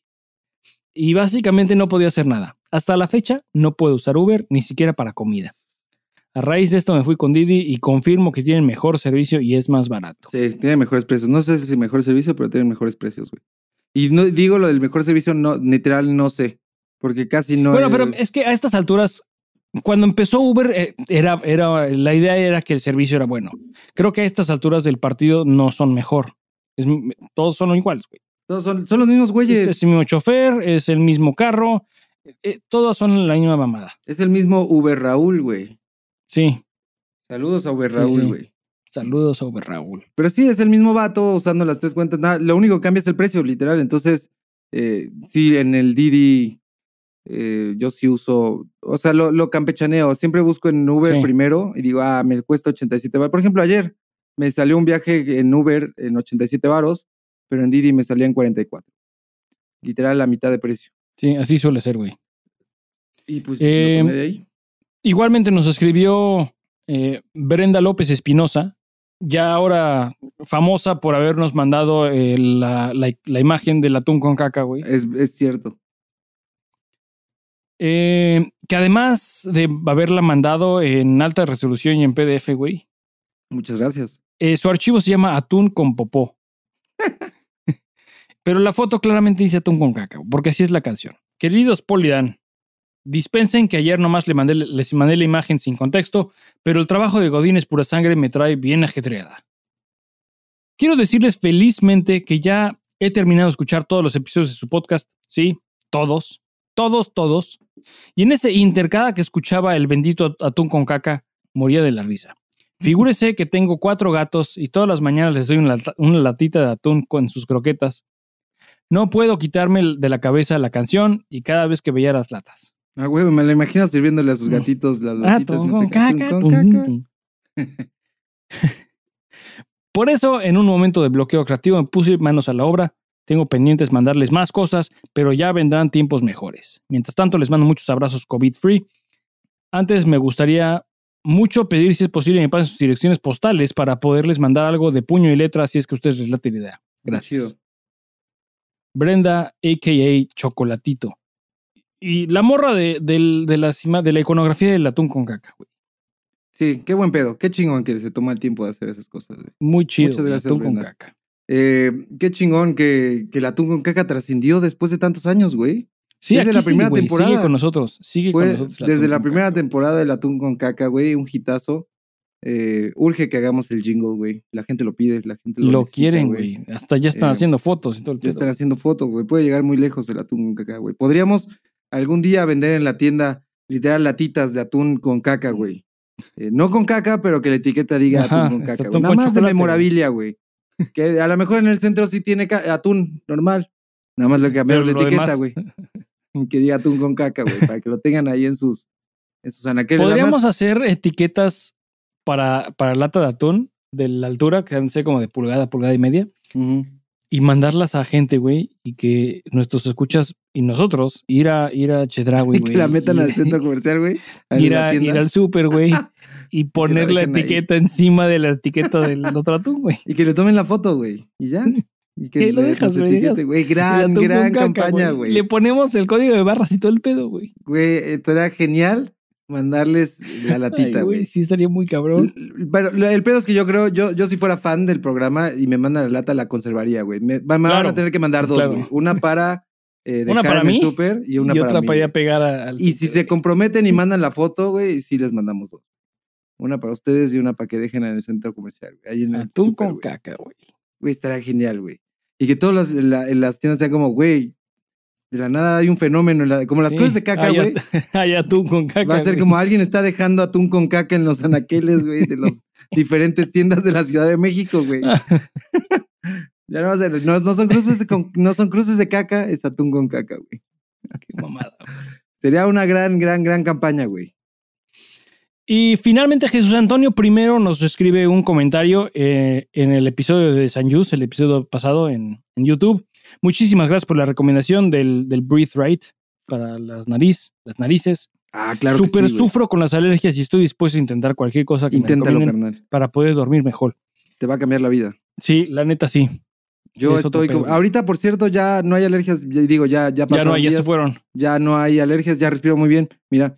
Y básicamente no podía hacer nada. Hasta la fecha no puedo usar Uber ni siquiera para comida. A raíz de esto me fui con Didi y confirmo que tienen mejor servicio y es más barato. Sí, tienen mejores precios. No sé si es mejor servicio, pero tienen mejores precios, güey. Y no digo lo del mejor servicio, no, literal, no sé. Porque casi no. Bueno, pero es que a estas alturas, cuando empezó Uber, eh, era, era, la idea era que el servicio era bueno. Creo que a estas alturas del partido no son mejor. todos son iguales, güey. Todos son, son los mismos güeyes. Es el mismo chofer, es el mismo carro. Eh, todas son la misma mamada. Es el mismo Uber Raúl, güey. Sí. Saludos a Uber Raúl, güey. Saludos a Uber Raúl. Pero sí, es el mismo vato usando las tres cuentas. Nada, lo único que cambia es el precio, literal. Entonces, eh, sí, en el Didi eh, yo sí uso, o sea, lo, lo, campechaneo. Siempre busco en Uber primero y digo, ah, me cuesta 87 baros. Por ejemplo, ayer me salió un viaje en Uber en 87 baros, pero en Didi me salía en 44. Literal, la mitad de precio. Sí, así suele ser, güey. Y pues, eh, de ahí. Igualmente nos escribió eh, Brenda López Espinosa, ya ahora famosa por habernos mandado eh, la, imagen del atún con caca, güey. Es, cierto. Eh, que además de haberla mandado en alta resolución y en PDF, güey. Muchas gracias. su archivo se llama Atún con Popó. Pero la foto claramente dice Atún con caca, porque así es la canción. Queridos Polidan, Dispensen que ayer nomás les mandé, les mandé la imagen sin contexto, pero el trabajo de Godín es pura sangre me trae bien ajetreada. Quiero decirles felizmente que ya he terminado de escuchar todos los episodios de su podcast. Sí, todos. Todos, todos. Y en ese inter, cada que escuchaba el bendito atún con caca, moría de la risa. Figúrese que tengo cuatro gatos y todas las mañanas les doy una, una latita de atún con sus croquetas. No puedo quitarme de la cabeza la canción y cada vez que veía las latas. Ah, güey, me la imagino sirviéndole a sus gatitos las ah, latitas. con caca. Por eso, en un momento de bloqueo creativo, me puse manos a la obra. Tengo pendientes mandarles más cosas, pero ya vendrán tiempos mejores. Mientras tanto, les mando muchos abrazos COVID-free. Antes me gustaría mucho pedir, si es posible, me pasen sus direcciones postales para poderles mandar algo de puño y letra si es que ustedes les late la idea. Gracias. Brenda, a.k.a. Chocolatito. Y la morra de, la cima, de la iconografía del atún con caca, güey. Sí, qué buen pedo. Qué chingón que se toma el tiempo de hacer esas cosas, güey. Muy chido. Muchas gracias, atún con caca. Eh, qué chingón que, que el atún con caca trascendió después de tantos años, güey. Sí, desde la primera temporada. Sigue con nosotros. Sigue con nosotros. Desde la primera temporada del atún con caca, güey, un hitazo. Eh, urge que hagamos el jingle, güey. La gente lo pide, la gente lo Lo quieren, güey. Hasta ya están eh, haciendo fotos y todo el Ya están haciendo fotos, güey. Puede llegar muy lejos el atún con caca, güey. Podríamos algún día vender en la tienda literal latitas de atún con caca, güey. Eh, no con caca, pero que la etiqueta diga atún con caca. Nada más de memorabilia, güey. Que a lo mejor en el centro sí tiene atún normal. Nada más le cambiamos la etiqueta, güey. que diga atún con caca, güey, para que lo tengan ahí en sus, en sus anaqueles. Podríamos hacer etiquetas para, para lata de atún de la altura, que ser como de pulgada, pulgada y media y mandarlas a gente, güey, y que nuestros escuchas y nosotros ir a ir a Chedraui, güey. Que la metan al centro comercial, güey. Ir, ir al súper, güey. y poner la, etiqueta encima de la etiqueta del otro atún, güey. Y que le tomen la foto, güey. Y ya. Y ¿Qué lo dejas, güey? Gran, gran campaña, güey. Le ponemos el código de barras y todo el pedo, güey. Güey, estaría genial mandarles la Ay, latita, güey. Sí, estaría muy cabrón. Pero el pedo es que yo creo, yo, yo si fuera fan del programa y me mandan la lata, la conservaría, güey. Me, va- me van a tener que mandar dos, claro. güey. Una para eh, Una dejar para mí súper y una y para otra mí, para ir a pegar al. Y si se comprometen y mandan la foto, güey, sí les mandamos dos. Una para ustedes y una para que dejen en el centro comercial. güey, Ahí en el Atún súper, con güey. caca, güey. Güey, estaría genial, güey. Y que todas las, la- las tiendas sean como, güey, de la nada hay un fenómeno. como las Sí, cruces de caca, güey. Hay atún con caca. Va a ser como alguien está dejando atún con caca en los anaqueles, güey, de las diferentes tiendas de la Ciudad de México, güey. ya no va a ser, no, no son cruces de, con- no son cruces de caca, es atún con caca, güey. Qué mamada, güey. Sería una gran, gran, gran campaña, güey. Y finalmente Jesús Antonio primero nos escribe un comentario eh, en el episodio de San Yus, el episodio pasado en, en YouTube. Muchísimas gracias por la recomendación del, del Breathe Right para las nariz, las narices. Ah, claro. Súper sí, sufro con las alergias y estoy dispuesto a intentar cualquier cosa que Inténtalo, me carnal. para poder dormir mejor. Te va a cambiar la vida. Sí, la neta sí. Yo Es estoy como- ahorita, por cierto, ya no hay alergias. ya Digo, ya, ya Ya pasaron no, ya se fueron. ya no hay alergias, ya respiro muy bien. Mira.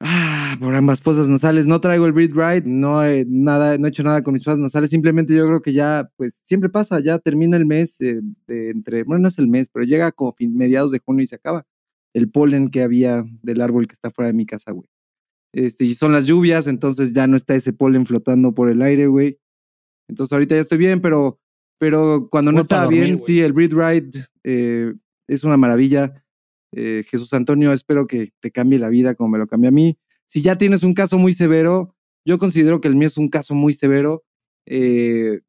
Ah, por ambas fosas nasales. No traigo el Breathe Right, no he, nada, no he hecho nada con mis fosas nasales. Simplemente yo creo que ya, pues siempre pasa, ya termina el mes eh, de entre, bueno, no es el mes, pero llega como fin- mediados de junio y se acaba. El polen que había del árbol que está fuera de mi casa, güey. Este, y son las lluvias, entonces ya no está ese polen flotando por el aire, güey. Entonces ahorita ya estoy bien, pero, pero cuando no estaba bien, sí, el Breathe Right eh, es una maravilla. Eh, Jesús Antonio, espero que te cambie la vida como me lo cambió a mí. Si ya tienes un caso muy severo, yo considero que el mío es un caso muy severo. eh,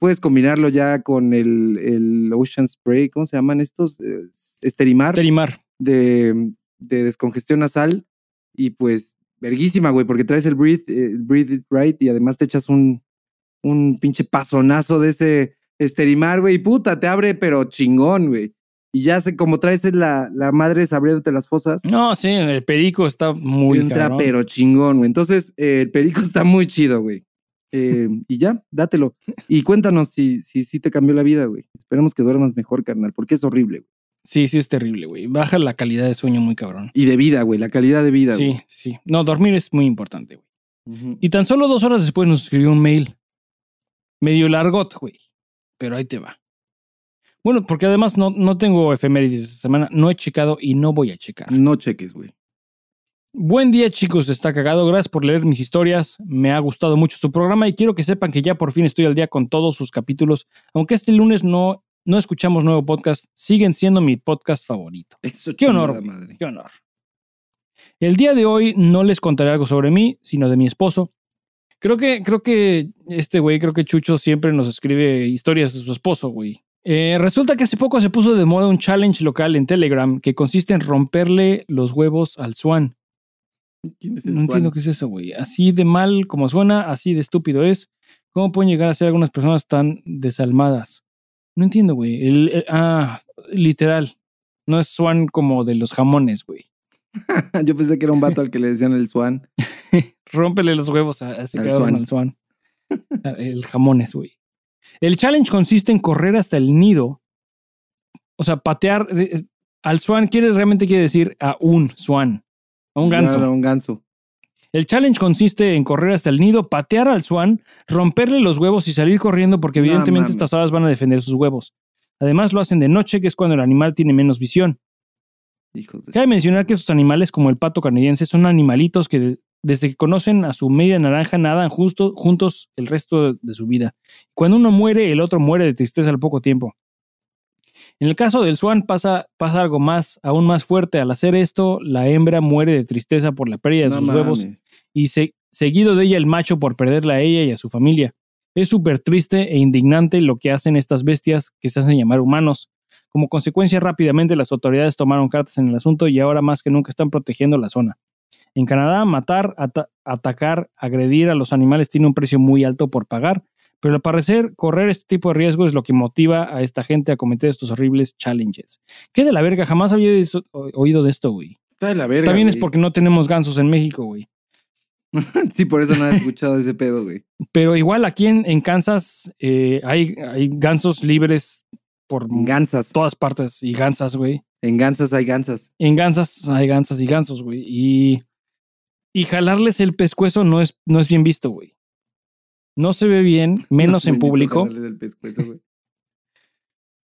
puedes combinarlo ya con el, el Ocean Spray, ¿cómo se llaman estos? Eh, Esterimar Sterimar. de, de descongestión nasal y pues verguísima, güey, porque traes el breathe, eh, el breathe It right y además te echas un, un pinche pasonazo de ese esterimar, güey, y puta, te abre pero chingón, güey. Y ya sé, como traes la, la madre abriéndote las fosas, No, sí, el perico está muy entra cabrón. pero chingón, güey. Entonces, eh, el perico está muy chido, güey. Eh, y ya, dátelo. Y cuéntanos si, si, si te cambió la vida, güey. Esperemos que duermas mejor, carnal, porque es horrible, güey. Sí, sí, es terrible, güey. Baja la calidad de sueño muy cabrón. Y de vida, güey, la calidad de vida, Sí, güey. sí. No, dormir es muy importante, güey. Y tan solo dos horas después nos escribió un mail. Medio largot, güey. Pero ahí te va. Bueno, porque además no, no tengo efemérides esta semana. No he checado y no voy a checar. No cheques, güey. Buen día, chicos. Está cagado. Gracias por leer mis historias. Me ha gustado mucho su programa y quiero que sepan que ya por fin estoy al día con todos sus capítulos. Aunque este lunes no, no escuchamos nuevo podcast, siguen siendo mi podcast favorito. Eso Qué honor, madre. Qué honor. El día de hoy no les contaré algo sobre mí, sino de mi esposo. Creo que, creo que este güey, creo que Chucho siempre nos escribe historias de su esposo, güey. Eh, resulta que hace poco se puso de moda un challenge local en Telegram que consiste en romperle los huevos al Swan. ¿Quién es el No Swan? entiendo qué es eso, güey. Así de mal como suena, así de estúpido es. ¿Cómo pueden llegar a ser algunas personas tan desalmadas? No entiendo, güey. El- el- ah, literal. No es Swan como de los jamones, güey. Yo pensé que era un vato al que le decían el Swan. Rómpele los huevos a ese Al cabrón, Swan. al Swan. Ah, El jamones, güey. El challenge consiste en correr hasta el nido. O sea, patear. de- al Swan quiere, realmente quiere decir a un Swan. A un ganso. Claro, un ganso. El challenge consiste en correr hasta el nido, patear al swan, romperle los huevos y salir corriendo porque No evidentemente estas aves van a defender sus huevos. Además lo hacen de noche, que es cuando el animal tiene menos visión. Hijos de... Cabe mencionar que estos animales, como el pato canadiense, son animalitos que desde que conocen a su media naranja nadan justo, juntos el resto de su vida. Cuando uno muere, el otro muere de tristeza al poco tiempo. En el caso del swan pasa, pasa algo más, aún más fuerte. Al hacer esto, la hembra muere de tristeza por la pérdida de No sus huevos y se- seguido de ella el macho por perderla a ella y a su familia. Es súper triste e indignante lo que hacen estas bestias que se hacen llamar humanos. Como consecuencia, rápidamente las autoridades tomaron cartas en el asunto y ahora más que nunca están protegiendo la zona. En Canadá, matar, ata- atacar, agredir a los animales tiene un precio muy alto por pagar, pero al parecer correr este tipo de riesgo es lo que motiva a esta gente a cometer estos horribles challenges. ¿Qué de la verga? Jamás había oído- de esto, güey. Está de la verga. También es porque no tenemos gansos en México, güey. sí, por eso no he escuchado ese pedo, güey. Pero igual aquí en, en Kansas eh, hay, hay gansos libres por Gansas. todas partes y gansas, güey. En Gansas hay gansas. En gansas hay gansas y gansos, güey. Y, y jalarles el pescuezo no es, no es bien visto, güey. No se ve bien, menos en público. jalarles el pescuezo, güey.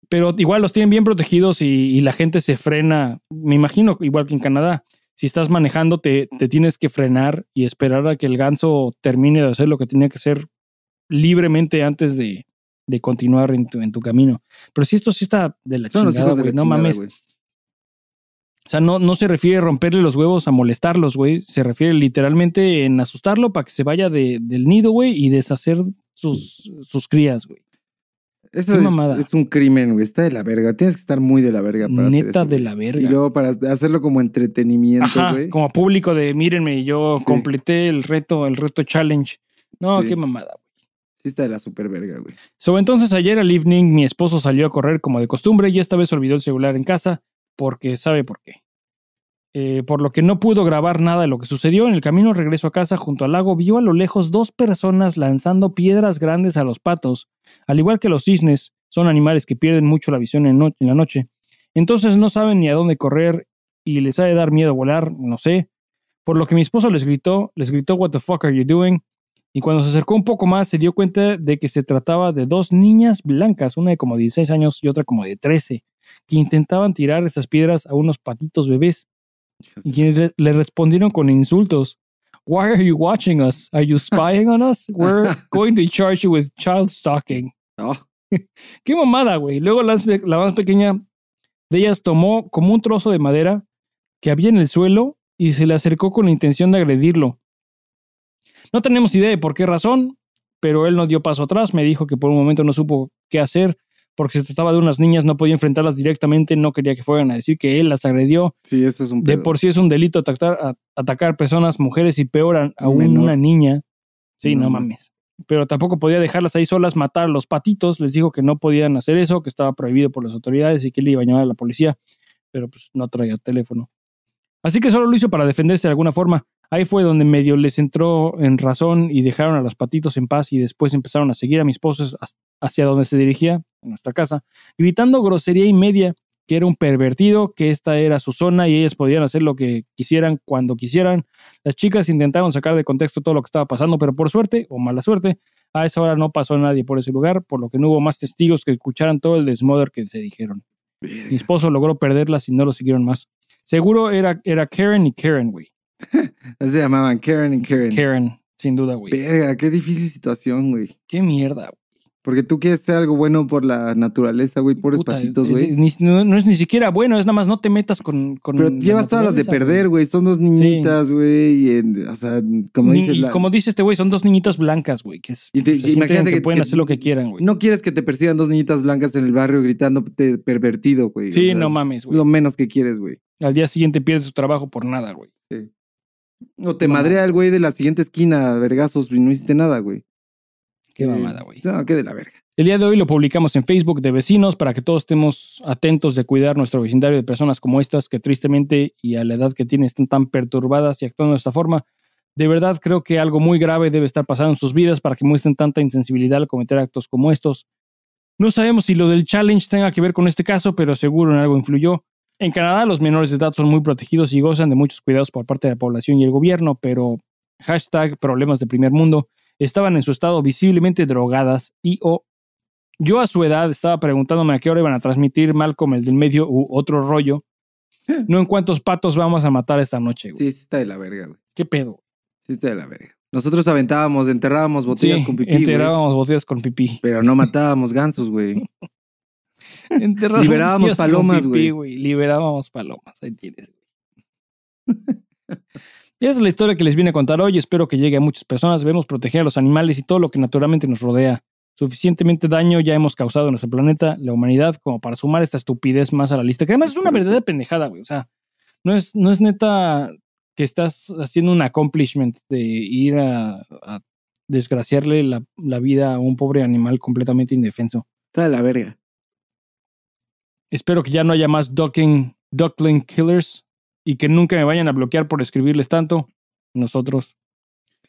pero igual los tienen bien protegidos y, y la gente se frena. Me imagino, igual que en Canadá, si estás manejando, te, te tienes que frenar y esperar a que el ganso termine de hacer lo que tenía que hacer libremente antes de, de continuar en tu, en tu camino. Pero si esto sí está de la Son chingada, güey. No chingada, mames. O sea, no, no se refiere a romperle los huevos a molestarlos, güey. Se refiere literalmente en asustarlo para que se vaya de- del nido, güey, y deshacer sus, sus crías, güey. Eso Qué es, mamada. es un crimen, güey. Está de la verga. Tienes que estar muy de la verga para hacer Neta eso, de la Y verga. luego para hacerlo como entretenimiento, Ajá, güey. como público de mírenme, yo Sí. completé el reto, el reto challenge. No, Sí. qué mamada. güey. Sí está de la super verga, güey. So, entonces ayer al evening mi esposo salió a correr como de costumbre y esta vez olvidó el celular en casa porque sabe por qué. Eh, por lo que no pudo grabar nada de lo que sucedió. En el camino regreso a casa junto al lago vio a lo lejos dos personas lanzando piedras grandes a los patos. Al igual que los cisnes, son animales que pierden mucho la visión en, la noche. Entonces no saben ni a dónde correr y les ha de dar miedo volar, no sé. Por lo que mi esposo les gritó, les gritó, What the fuck are you doing? Y cuando se acercó un poco más, se dio cuenta de que se trataba de dos niñas blancas, una de como 16 años y otra como de 13, que intentaban tirar esas piedras a unos patitos bebés y quienes le- le respondieron con insultos. Why are you watching us? Are you spying on us? We're going to charge you with child stalking. Oh, Qué mamada, güey. Luego la, la más pequeña de ellas tomó como un trozo de madera que había en el suelo y se le acercó con la intención de agredirlo. No tenemos idea de por qué razón, pero él no dio paso atrás. Me dijo que por un momento no supo qué hacer porque se trataba de unas niñas, no podía enfrentarlas directamente, no quería que fueran a decir que él las agredió. sí, eso es un De pedo. por sí es un delito atacar, a- atacar personas, mujeres y peor a- aún Menor. una niña. Sí, No no, mames. Pero tampoco podía dejarlas ahí solas, matar a los patitos. Les dijo que no podían hacer eso, que estaba prohibido por las autoridades y que él iba a llamar a la policía. Pero pues no traía teléfono. Así que solo lo hizo para defenderse de alguna forma. Ahí fue donde medio les entró en razón y dejaron a los patitos en paz y después empezaron a seguir a mis esposos hacia donde se dirigía, nuestra casa, gritando grosería y media, que era un pervertido, que esta era su zona y ellas podían hacer lo que quisieran cuando quisieran. Las chicas intentaron sacar de contexto todo lo que estaba pasando, pero por suerte o mala suerte, a esa hora no pasó nadie por ese lugar, por lo que no hubo más testigos que escucharan todo el desmoder que se dijeron. Mi esposo logró perderlas y no lo siguieron más. Seguro era, era Karen y Karen, güey. Se llamaban Karen y Karen. Karen, sin duda, güey. Verga, qué difícil situación, güey. Qué mierda, güey. Porque tú quieres hacer algo bueno por la naturaleza, güey. Pobres Puta, patitos, eh, güey. eh, no, no es ni siquiera bueno, es nada más no te metas con. con Pero la llevas todas las de perder, güey. Son dos niñitas, güey. En- o sea, como Ni- dices, y la- como dice este güey, son dos niñitas blancas, güey, que es- Y te- se sienten imagínate que, que- pueden que- hacer lo que quieran, güey. no quieres que te persigan dos niñitas blancas en el barrio gritándote pervertido, güey. O sí, sea, no mames, güey. Lo menos que quieres, güey. Al día siguiente pierdes tu trabajo por nada, güey. Sí. O te Mamá. madrea el güey de la siguiente esquina, vergazos, y no hiciste nada, güey. Qué Sí. mamada, güey. No, qué de la verga. El día de hoy lo publicamos en Facebook de vecinos para que todos estemos atentos de cuidar nuestro vecindario de personas como estas que tristemente y a la edad que tienen están tan perturbadas y actuando de esta forma. De verdad creo que algo muy grave debe estar pasando en sus vidas para que muestren tanta insensibilidad al cometer actos como estos. No sabemos si lo del challenge tenga que ver con este caso, pero seguro en algo influyó. En Canadá los menores de edad son muy protegidos y gozan de muchos cuidados por parte de la población y el gobierno, pero hashtag problemas de primer mundo estaban en su estado visiblemente drogadas y o yo a su edad estaba preguntándome a qué hora iban a transmitir Malcolm el del medio u otro rollo. No en cuántos patos vamos a matar esta noche, güey. Sí, sí está de la verga, güey. ¿Qué pedo? Sí está de la verga. Nosotros aventábamos, enterrábamos botellas Sí, con pipí, güey. enterrábamos botellas con pipí. Pero no matábamos gansos, güey. Enterrábamos Liberábamos botellas con palomas, pipí, güey. Liberábamos palomas. Ahí tienes, güey. Esa es la historia que les vine a contar hoy. Espero que llegue a muchas personas. Debemos proteger a los animales y todo lo que naturalmente nos rodea. Suficientemente daño ya hemos causado en nuestro planeta, la humanidad, como para sumar esta estupidez más a la lista. Que además es una verdadera pendejada, güey. O sea, no es, no es neta que estás haciendo un accomplishment de ir a, a desgraciarle la, la vida a un pobre animal completamente indefenso. Está de la verga. Espero que ya no haya más ducking, duckling killers y que nunca me vayan a bloquear por escribirles tanto. Nosotros.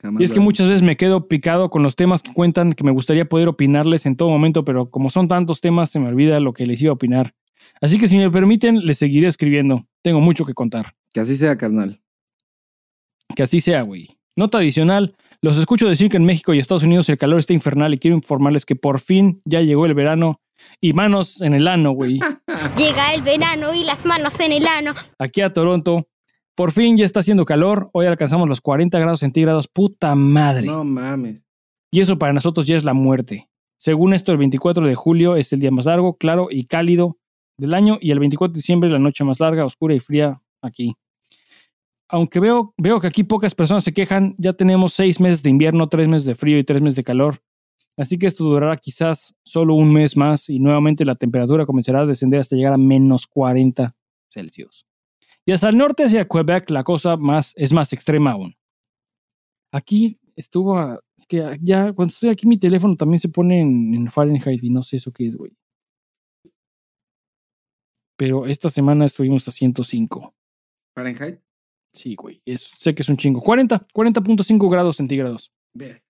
Jamás Y es que muchas veces me quedo picado con los temas que cuentan que me gustaría poder opinarles en todo momento, pero como son tantos temas, se me olvida lo que les iba a opinar. Así que si me permiten, les seguiré escribiendo. Tengo mucho que contar. Que así sea, carnal. Que así sea, güey. Nota adicional. Los escucho decir que en México y Estados Unidos el calor está infernal y quiero informarles que por fin ya llegó el verano y manos en el ano, güey. Llega el verano y las manos en el ano. Aquí a Toronto. Por fin ya está haciendo calor. Hoy alcanzamos los 40 grados centígrados. Puta madre. No mames. Y eso para nosotros ya es la muerte. Según esto, el 24 de julio es el día más largo, claro y cálido del año y el 24 de diciembre la noche más larga, oscura y fría aquí. Aunque veo, veo que aquí pocas personas se quejan, ya tenemos seis meses de invierno, tres meses de frío y tres meses de calor. Así que esto durará quizás solo un mes más y nuevamente la temperatura comenzará a descender hasta llegar a menos 40 Celsius. Y hacia el norte, hacia Quebec, la cosa más, es más extrema aún. Aquí estuvo, a- es que ya cuando estoy aquí mi teléfono también se pone en, en Fahrenheit y no sé eso qué es, güey. Pero esta semana estuvimos a 105. Fahrenheit. Sí, güey. es- sé que es un chingo. 40, 40.5 grados centígrados. Ver.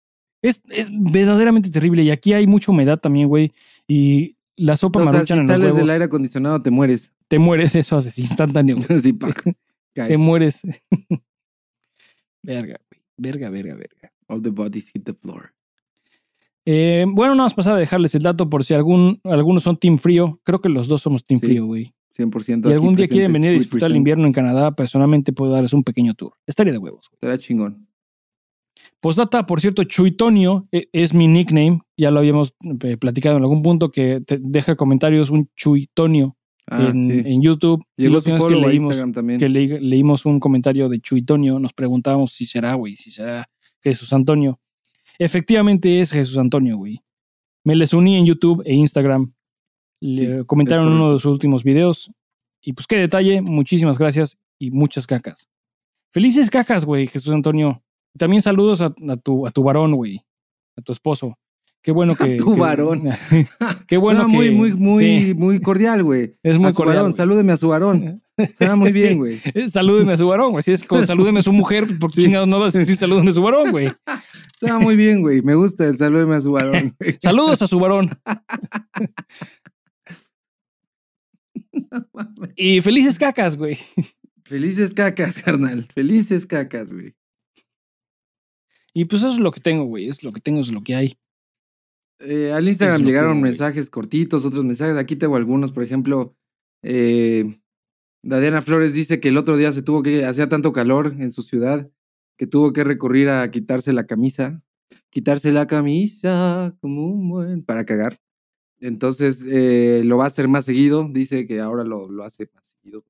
Es, es verdaderamente terrible. Y aquí hay mucha humedad también, güey. Y la sopa O sea, si los sales huevos. del aire acondicionado te mueres. Te mueres eso así instantáneo. Así, pa. te mueres. verga, güey. Verga, verga, verga. All the bodies hit the floor. Eh, bueno, nada más pasar a dejarles el dato por si algún, algunos son Team Frío. Creo que los dos somos Team Sí, Frío, güey. 100%. Y algún día quieren venir a disfrutar el invierno en Canadá, personalmente puedo darles un pequeño tour. Estaría de huevos. güey. Estaría chingón. Postdata, por cierto, Chuitonio eh, es mi nickname. Ya lo habíamos eh, platicado en algún punto que te deja comentarios un Chuitonio Ah, en, sí. en YouTube. Y Llegó su que leímos, Instagram también. que le- leímos un comentario de Chuitonio, nos preguntábamos si será, güey, si será Jesús Antonio. Efectivamente es Jesús Antonio, güey. Me les uní en YouTube e Instagram. Le Sí, comentaron uno de sus últimos videos. Y pues qué detalle, muchísimas gracias y muchas cacas. Felices cacas, güey, Jesús Antonio. También saludos a, a tu, a tu varón, güey, a tu esposo. Qué bueno que... tu que- varón. Qué bueno que... muy, muy, muy, sí, muy cordial, güey. es muy A su cordial. varón, salúdeme a su varón. Suena muy bien, Sí. güey. Eh, Salúdeme a su varón, güey. Si es como salúdeme a su mujer, porque Sí. chingados no vas a decir salúdeme a su varón, güey. Suena muy bien, güey. Me gusta el salúdeme a su varón. Saludos a su varón. Y felices cacas, güey. Felices cacas, carnal. Felices cacas, güey. Y pues eso es lo que tengo, güey. Es lo que tengo, es lo que hay. Eh, al Instagram llegaron mensajes cortitos, otros mensajes. Aquí tengo algunos, por ejemplo. Eh, Dadiana Flores dice que el otro día se tuvo que, hacía tanto calor en su ciudad, que tuvo que recurrir a quitarse la camisa. Quitarse la camisa como un buen. para cagar. Entonces eh, lo va a hacer más seguido. Dice que ahora lo, lo hace más seguido.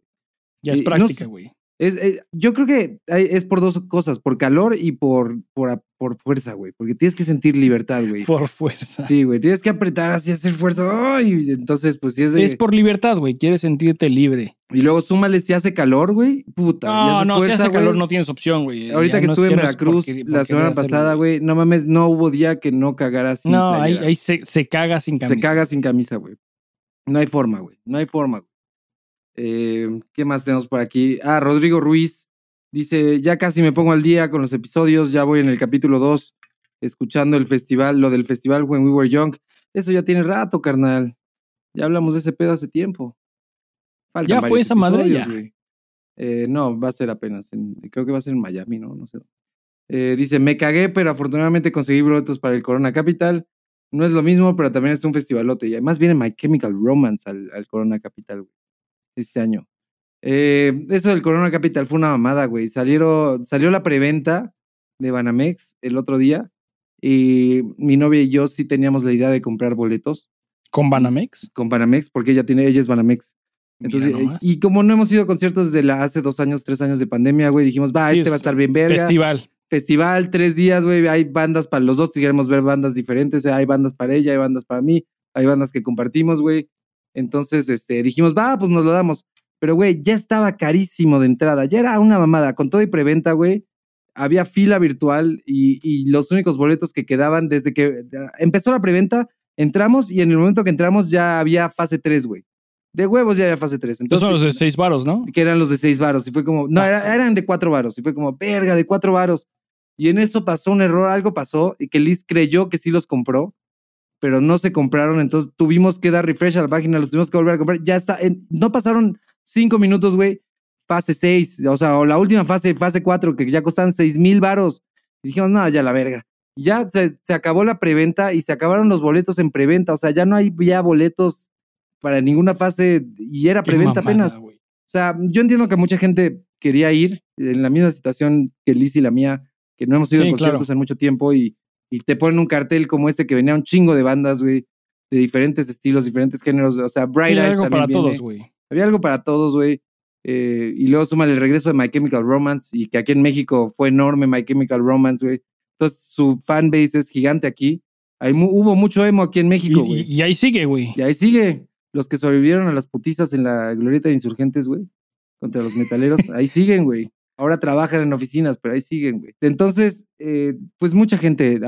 Ya es práctica, güey. Es, eh, yo creo que es por dos cosas, por calor y por, por, por fuerza, güey. Porque tienes que sentir libertad, güey. Por fuerza. Sí, güey, tienes que apretar así, hacer fuerza. ¡Ay! Entonces, pues si es de... Es por libertad, güey. Quieres sentirte libre. Y luego súmale si hace calor, güey. Puta. No, no, si hace calor no tienes opción, güey. Ahorita Ya que no estuve en Veracruz porque- la semana pasada, güey, no mames, no hubo día que no cagara sin No, ahí se, se caga sin camisa. Se caga sin camisa, güey. No hay forma, güey. No hay forma, güey. Eh, ¿Qué más tenemos por aquí? Ah, Rodrigo Ruiz dice, ya casi me pongo al día con los episodios, ya voy en el capítulo 2, escuchando el festival, lo del festival When We Were Young. Eso ya tiene rato, carnal. Ya hablamos de ese pedo hace tiempo. Faltan Ya fue esa madre, ya. Eh, no, va a ser apenas. en- creo que va a ser en Miami, ¿no? No sé. Eh, dice, me cagué, pero afortunadamente conseguí boletos para el Corona Capital. No es lo mismo, pero también es un festivalote. Y además viene My Chemical Romance al, al Corona Capital, güey, este año. Eh, eso del Corona Capital fue una mamada, güey. Salieron, salió la preventa de Banamex el otro día. Y mi novia y yo sí teníamos la idea de comprar boletos ¿Con Banamex? con Banamex, porque ella tiene, ella es Banamex. Entonces, eh, y como no hemos ido a conciertos desde la, hace dos años, tres años de pandemia, güey, dijimos, va, Sí, este va a estar bien verga. Festival. Festival, tres días, güey, hay bandas para los dos, si queremos ver bandas diferentes, eh, hay bandas para ella, hay bandas para mí, hay bandas que compartimos, güey. Entonces, este, dijimos, va, pues nos lo damos. Pero, güey, ya estaba carísimo de entrada, ya era una mamada, con todo y preventa, güey. Había fila virtual y, y los únicos boletos que quedaban desde que eh, empezó la preventa, entramos y en el momento que entramos ya había fase 3, güey. De huevos ya había fase 3. Estos Entonces, son los de seis varos, ¿no? que eran los de seis varos. Y fue como, no, Ah, era- eran de cuatro varos. Y fue como, verga, de cuatro varos. Y en eso pasó un error, algo pasó, y que Liz creyó que sí los compró, pero no se compraron, entonces tuvimos que dar refresh a la página, los tuvimos que volver a comprar. Ya está, en- no pasaron cinco minutos, güey. Fase 6, o sea, o la última fase, fase 4, que ya costaban 6 mil varos. Y dijimos, no, ya la verga. Ya se, se acabó la preventa y se acabaron los boletos en preventa. O sea, ya no hay ya boletos para ninguna fase y era Qué preventa mamada, apenas. O sea, yo entiendo que mucha gente quería ir en la misma situación que Liz y la mía, que no hemos ido Sí, a conciertos claro. en mucho tiempo y, y te ponen un cartel como este que venía un chingo de bandas, güey, de diferentes estilos, diferentes géneros. O sea, Bright Sí, Eyes algo también para viene. todos, güey. Había algo para todos, güey. Eh, y luego suma el regreso de My Chemical Romance y que aquí en México fue enorme My Chemical Romance, güey. Entonces su fanbase es gigante aquí. Hay mu- hubo mucho emo aquí en México, güey. y- y ahí sigue, güey. Y ahí sigue. Los que sobrevivieron a las putizas en la glorieta de insurgentes, güey. Contra los metaleros. ahí siguen, güey. Ahora trabajan en oficinas, pero ahí siguen, güey. Entonces, eh, pues mucha gente,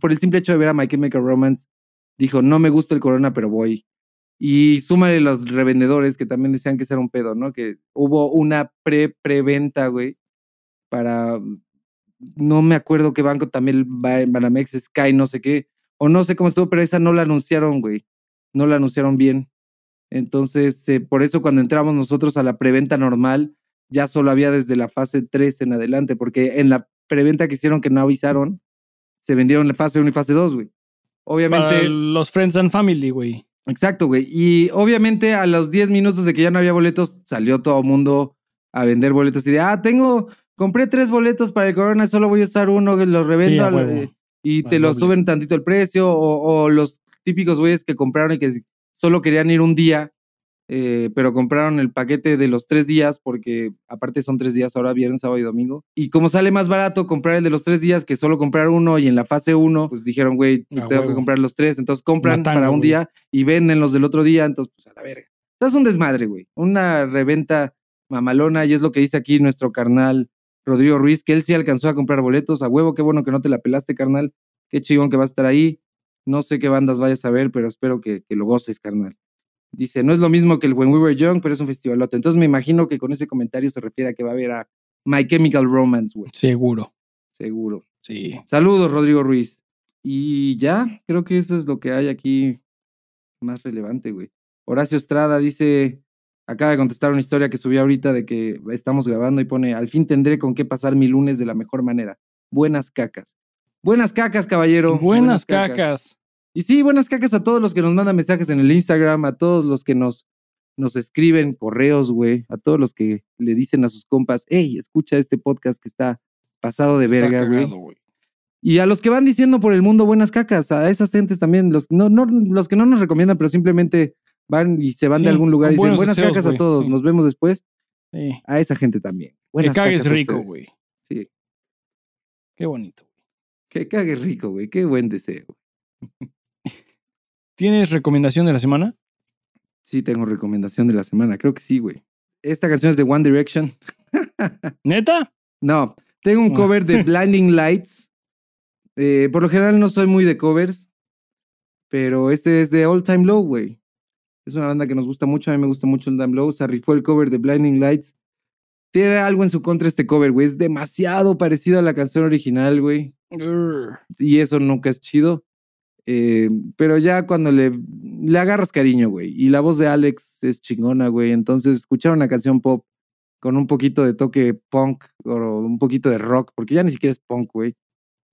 por el simple hecho de ver a My Chemical Romance, dijo, no me gusta el corona, pero voy. Y súmale los revendedores que también decían que era un pedo, ¿no? Que hubo una pre-preventa, güey, para, no me acuerdo qué banco también, Ba- Banamex, Sky, no sé qué, o no sé cómo estuvo, pero esa no la anunciaron, güey. No la anunciaron bien. Entonces, eh, por eso cuando entramos nosotros a la preventa normal, ya solo había desde la fase 3 en adelante, porque en la preventa que hicieron que no avisaron, se vendieron la fase 1 y fase 2, güey. Obviamente. Para los Friends and Family, güey. Exacto, güey. Y obviamente a los 10 minutos de que ya no había boletos, salió todo el mundo a vender boletos y de, ah, tengo, compré tres boletos para el Corona, solo voy a usar uno, los revendo Sí, al- eh, y te lo suben tantito el precio, o, o los típicos güeyes que compraron y que solo querían ir un día, eh, pero compraron el paquete de los tres días, porque aparte son tres días ahora, viernes, sábado y domingo. Y como sale más barato comprar el de los tres días que solo comprar uno y en la fase uno, pues dijeron, güey, tengo que comprar los tres, entonces compran para un güey. día y venden los del otro día, entonces pues a la verga. Entonces es un desmadre, güey. Una reventa mamalona y es lo que dice aquí nuestro carnal Rodrigo Ruiz, que él sí alcanzó a comprar boletos a huevo, qué bueno que no te la pelaste, carnal. Qué chingón que va a estar ahí. No sé qué bandas vayas a ver, pero espero que, que lo goces, carnal. Dice, no es lo mismo que el When We Were Young, pero es un festivalote. Entonces me imagino que con ese comentario se refiere a que va a haber a My Chemical Romance, güey. Seguro. Seguro. Sí. Saludos, Rodrigo Ruiz. Y ya, creo que eso es lo que hay aquí más relevante, güey. Horacio Estrada dice, acaba de contestar una historia que subí ahorita de que estamos grabando y pone, al fin tendré con qué pasar mi lunes de la mejor manera. Buenas cacas. Buenas cacas, caballero. Buenas cacas. Y sí, buenas cacas a todos los que nos mandan mensajes en el Instagram, a todos los que nos, nos escriben correos, güey, a todos los que le dicen a sus compas, hey, escucha este podcast que está pasado de Está verga, güey. Y a los que van diciendo por el mundo buenas cacas, a esas gentes también, los, no, no, los que no nos recomiendan, pero simplemente van y se van Sí, de algún lugar y dicen buenas deseos, cacas a todos, sí. nos vemos después. Sí. A esa gente también. Que Buenas cagues cacas a rico, güey. Sí, Qué bonito. que cagues rico, güey. Qué buen deseo. ¿Tienes recomendación de la semana? Sí, tengo recomendación de la semana. Creo que sí, güey. Esta canción es de One Direction. ¿Neta? No, tengo un Ah. cover de Blinding Lights. Eh, por lo general no soy muy de covers, pero este es de All Time Low, güey. Es una banda que nos gusta mucho, a mí me gusta mucho All Time Low. Se rifó el cover de Blinding Lights. Tiene algo en su contra este cover, güey. Es demasiado parecido a la canción original, güey. Y eso nunca es chido. Eh, pero ya cuando le, le agarras cariño, güey. Y la voz de Alex es chingona, güey. Entonces, escuchar una canción pop con un poquito de toque punk o un poquito de rock, porque ya ni siquiera es punk, güey.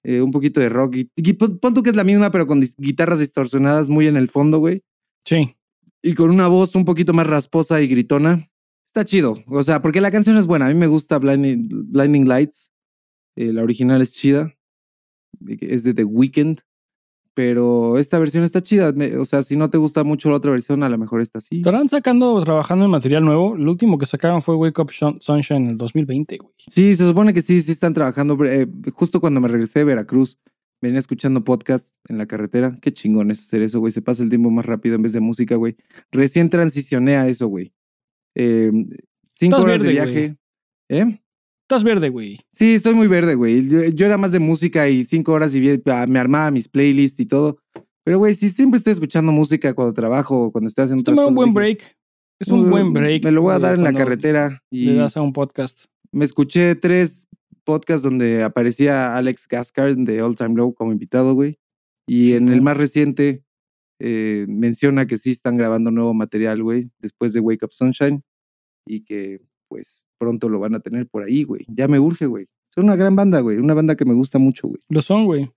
Eh, un poquito de rock. Y, y pon, tú que es la misma, pero con guitarras distorsionadas muy en el fondo, güey. Sí. Y con una voz un poquito más rasposa y gritona. Está chido. O sea, porque la canción es buena. A mí me gusta Blinding, Blinding Lights. Eh, la original es chida. Es de The Weeknd. Pero esta versión está chida. O sea, si no te gusta mucho la otra versión, a lo mejor esta sí. Estarán sacando, trabajando en material nuevo. Lo último que sacaron fue Wake Up Sunshine en el 2020, güey. Sí, se supone que sí, sí están trabajando. Eh, justo cuando me regresé de Veracruz, venía escuchando podcast en la carretera. Qué chingón es hacer eso, güey. Se pasa el tiempo más rápido en vez de música, güey. Recién transicioné a eso, güey. Eh, cinco Estás horas de viaje. ¿Eh? Estás verde, güey. Sí, estoy muy verde, güey. Yo, yo era más de música y cinco horas y ah, me armaba mis playlists y todo. Pero, güey, si siempre estoy escuchando música cuando trabajo o cuando estoy haciendo Toma un buen dije, break. Es un "Mm, buen break. Me lo voy a dar en la carretera y Le das a un podcast. me escuché tres podcast donde aparecía Alex Gascard de All Time Low como invitado, güey. Y en el más reciente eh, menciona que sí están grabando nuevo material, güey, después de Wake Up Sunshine. Y que, pues, pronto lo van a tener por ahí, güey. Ya me urge, güey. Son una gran banda, güey. Una banda que me gusta mucho, güey. Lo son, güey.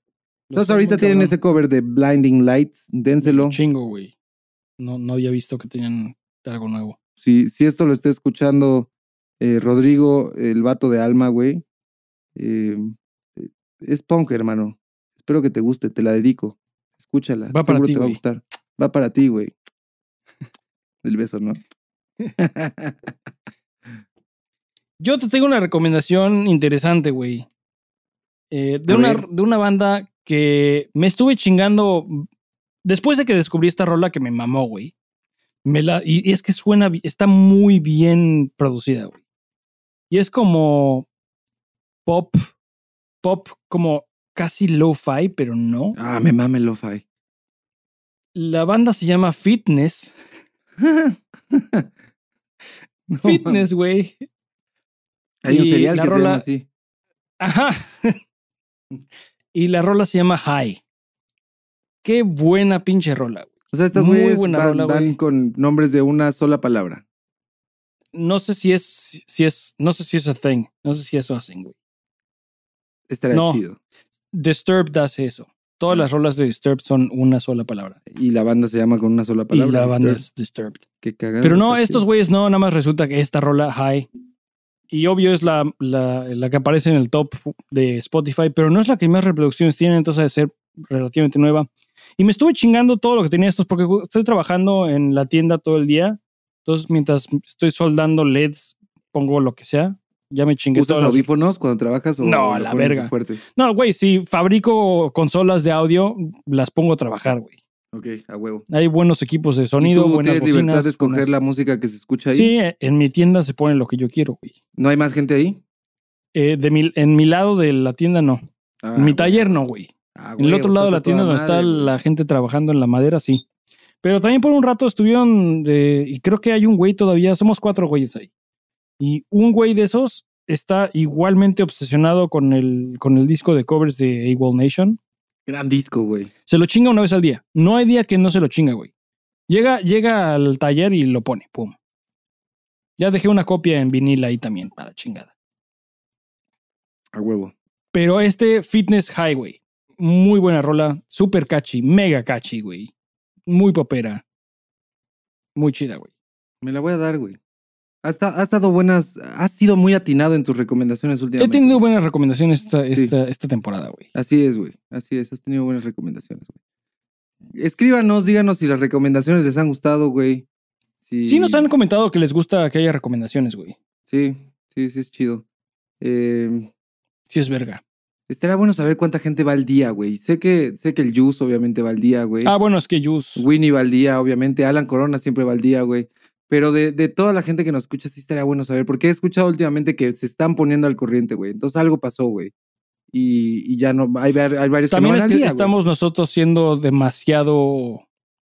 Entonces ahorita tienen ese cover de Blinding Lights. Dénselo. Chingo, güey. No, no había visto que tenían algo nuevo. si, si esto lo está escuchando eh, Rodrigo, el vato de Alma, güey, eh, eh, es punk, hermano. Espero que te guste, te la dedico. Escúchala. Va para seguro ti, te va a gustar. Va para ti, güey. El beso, ¿no? Yo te tengo una recomendación interesante, güey. Eh, de, una, de una banda que me estuve chingando después de que descubrí esta rola que me mamó, güey. Me la, y, y es que suena, está muy bien producida, güey. Y es como pop, pop como casi lo-fi, pero no. ah, me mame lo-fi. La banda se llama Fitness. No, Fitness, güey. Hay un y cereal la que se llama rola- así. Ajá. y la rola se llama High. Qué buena pinche rola, güey. O sea, estas muy buena van, rola, van güey. con nombres de una sola palabra. No sé si es, si es, no sé si es a thing. No sé si eso hacen, güey. Estaría No. chido. Disturbed hace eso. Todas Ah. las rolas de Disturbed son una sola palabra. Y la banda se llama con una sola palabra. y la banda Disturbed. es Disturbed. Qué cagado, Pero no, estos güeyes no, nada más resulta que esta rola, High. Y obvio es la, la, la que aparece en el top de Spotify, pero no es la que más reproducciones tiene, entonces ha de ser relativamente nueva. Y me estuve chingando todo lo que tenía estos porque estoy trabajando en la tienda todo el día. Entonces, mientras estoy soldando LEDs, pongo lo que sea. Ya me chingué ¿Usas audífonos cuando trabajas o No, a la verga. fuerte? No, güey, si fabrico consolas de audio, las pongo a trabajar, güey. Ok, a huevo. Hay buenos equipos de sonido, ¿Y tú buenas tienes libertad bocinas. de escoger buenas- la música que se escucha ahí? Sí, en mi tienda se pone lo que yo quiero, güey. ¿No hay más gente ahí? Eh, de mi, en mi lado de la tienda no. Ah, en mi güey. taller no, güey. Ah, En el otro lado de la tienda donde está güey. la gente trabajando en la madera, sí. Pero también por un rato estuvieron de, y creo que hay un güey todavía, somos cuatro güeyes ahí. Y un güey de esos está igualmente obsesionado con el, con el disco de covers de AWOL Nation. Gran disco, güey. Se lo chinga una vez al día. No hay día que no se lo chinga, güey. Llega, llega al taller y lo pone, pum. Ya dejé una copia en vinil ahí también, para chingada. A huevo. Pero este Fitness Highway, muy buena rola, super catchy, mega catchy, güey. Muy popera. Muy chida, güey. Me la voy a dar, güey. Has, has dado buenas. Has sido muy atinado en tus recomendaciones He últimamente. tenido buenas recomendaciones esta, Sí. esta, esta temporada, güey. Así es, güey. Así es. Has tenido buenas recomendaciones, güey. Escríbanos, díganos si las recomendaciones les han gustado, güey. Si... Sí nos han comentado que les gusta que haya recomendaciones, güey. Sí, sí, sí, es chido. Eh, Sí es verga. estaría bueno saber cuánta gente va al día, güey. Sé que, sé que el Juice obviamente va al día, güey. Ah, bueno, es que Juice. Winnie va al día, obviamente. Alan Corona siempre va al día, güey. Pero de, de toda la gente que nos escucha, sí estaría bueno saber. Porque he escuchado últimamente que se están poniendo al corriente, güey. Entonces algo pasó, güey. Y, y ya no. Hay, hay varios También que no es que día, güey. estamos nosotros siendo demasiado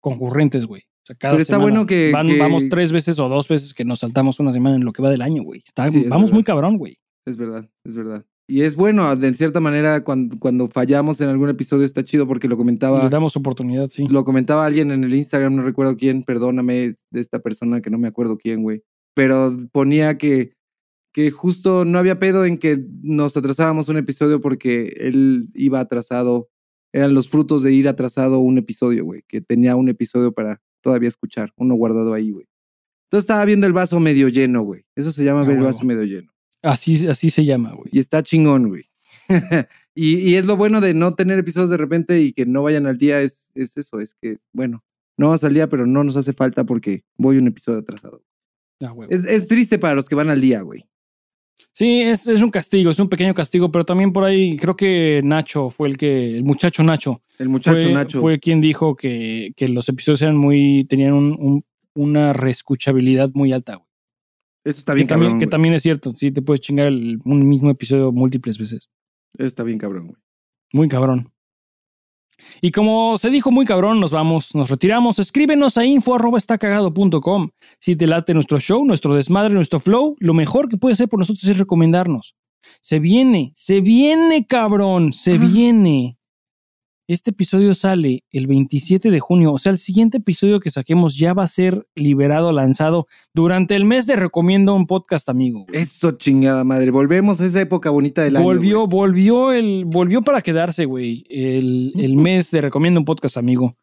concurrentes, güey. O sea, cada Pero está bueno que- van- que- vamos tres veces o dos veces que nos saltamos una semana en lo que va del año, güey. Está- Sí, es vamos muy cabrón, güey. Es verdad, es verdad. Y es bueno, de cierta manera, cuando, cuando fallamos en algún episodio está chido porque lo comentaba. Les damos oportunidad, sí. Lo comentaba alguien en el Instagram, no recuerdo quién, perdóname, de esta persona que no me acuerdo quién, güey. Pero ponía que, que justo no había pedo en que nos atrasáramos un episodio porque él iba atrasado. Eran los frutos de ir atrasado un episodio, güey. Que tenía un episodio para todavía escuchar, uno guardado ahí, güey. Entonces estaba viendo el vaso medio lleno, güey. Eso se llama Ah, ver el vaso medio lleno. Así, así se llama, güey. Y está chingón, güey. y, y es lo bueno de no tener episodios de repente y que no vayan al día, es, es eso, es que, bueno, no vas al día, pero no nos hace falta porque voy un episodio atrasado. Ah. Es, es triste para los que van al día, güey. Sí, es, es un castigo, es un pequeño castigo, pero también por ahí creo que Nacho fue el que, el muchacho Nacho, El muchacho fue, Nacho. fue quien dijo que, que los episodios eran muy, tenían un- un- una reescuchabilidad muy alta, güey. Eso está Que, bien también, cabrón. que güey. también es cierto, sí, te puedes chingar el- un mismo episodio múltiples veces. Eso está bien cabrón, güey. Muy cabrón. Y como se dijo muy cabrón, nos vamos, nos retiramos. Escríbenos a info arroba estacagado.com. Si te late nuestro show, nuestro desmadre, nuestro flow, lo mejor que puede hacer por nosotros es recomendarnos. Se viene, se viene, cabrón, se Ah. viene. Este episodio sale el 27 de junio, o sea, el siguiente episodio que saquemos ya va a ser liberado, lanzado durante el mes de Recomiendo un podcast, amigo. güey. Eso chingada madre. Volvemos a esa época bonita del año. volvió, volvió el, volvió para quedarse, güey. El, el mes de Recomiendo un podcast, amigo.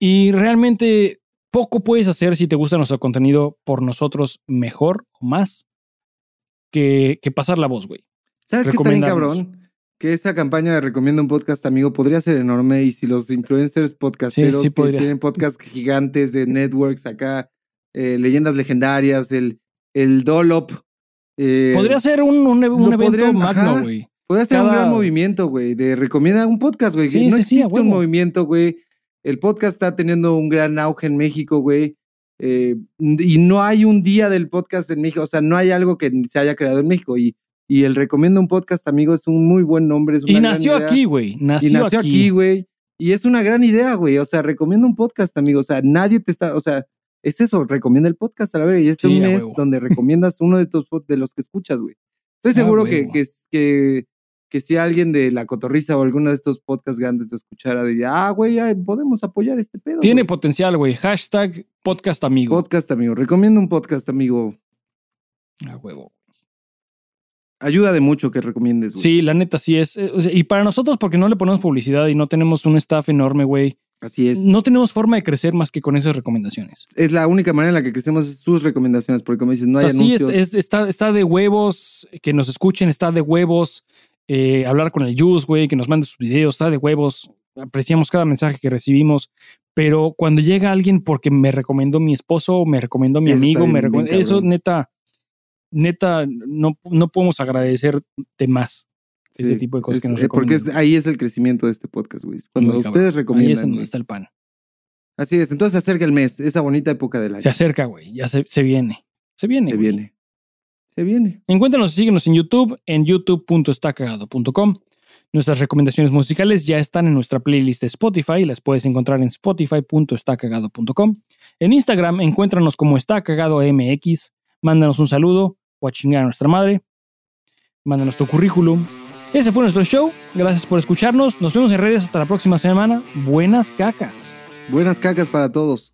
Y realmente poco puedes hacer si te gusta nuestro contenido por nosotros mejor o más que, que pasar la voz, güey. ¿Sabes qué está bien cabrón? Que esa campaña de recomiendo un podcast, amigo, podría ser enorme. Y si los influencers podcasteros sí que tienen podcasts gigantes de networks acá, eh, leyendas legendarias, el, el Dolop. eh, Podría ser un, un, evento podrían- magno, güey. Podría ser un gran movimiento, güey, de recomienda un podcast, güey. Sí, no existe un movimiento, güey. El podcast está teniendo un gran auge en México, güey. eh, y no hay un día del podcast en México, o sea, no hay algo que se haya creado en México. Y, y el recomiendo un podcast, amigo, es un muy buen nombre. Es una Y nació aquí, güey. Nació, Y nació aquí, aquí. güey. Y es una gran idea, güey. O sea, recomienda un podcast, amigo. O sea, nadie te está, o sea, es eso, recomienda el podcast a la verga. Y este es Sí, mes huevo. donde recomiendas uno de, tus, de los que escuchas, güey. Estoy A seguro que, que, que, que si alguien de La Cotorriza o alguno de estos podcasts grandes lo escuchara, diría, ah, güey, podemos apoyar este pedo. Tiene güey". potencial, güey. Hashtag podcast amigo. podcast, amigo. Recomiendo un podcast, amigo. A huevo. Ayuda de mucho que recomiendes, güey. Sí, la neta sí es. eh, o sea, y para nosotros, porque no le ponemos publicidad y no tenemos un staff enorme, güey. Así es. No tenemos forma de crecer más que con esas recomendaciones. Es la única manera en la que crecemos sus recomendaciones, porque como dices, no o hay sea, sí, es- anuncios. es- está, está de huevos que nos escuchen, está de huevos eh, hablar con el Juice, güey, que nos mande sus videos, está de huevos. Apreciamos cada mensaje que recibimos, pero cuando llega alguien porque me recomendó mi esposo, me recomendó mi Eso amigo, bien, me recomendó. Eso, neta, neta, no, no podemos agradecer de más ese tipo de cosas es- que nos eh, Porque recomiendan. es- ahí es el crecimiento de este podcast, güey. Cuando Muy cabrón. ustedes Ahí es recomiendan. donde está el pan. Así es, entonces se acerca el mes, esa bonita época del año. Se acerca, güey. Ya se, se viene. Se viene. Se güey. viene. Se viene. Encuéntranos y síguenos en YouTube en youtube.estacagado.com. Nuestras recomendaciones musicales ya están en nuestra playlist de Spotify. Las puedes encontrar en spotify.estacagado.com. En Instagram, encuéntranos como Está Cagado MX. Mándanos un saludo o a chingar a nuestra madre. Mándanos tu currículum. Ese fue nuestro show. Gracias por escucharnos. Nos vemos en redes hasta la próxima semana. Buenas cacas. Buenas cacas para todos.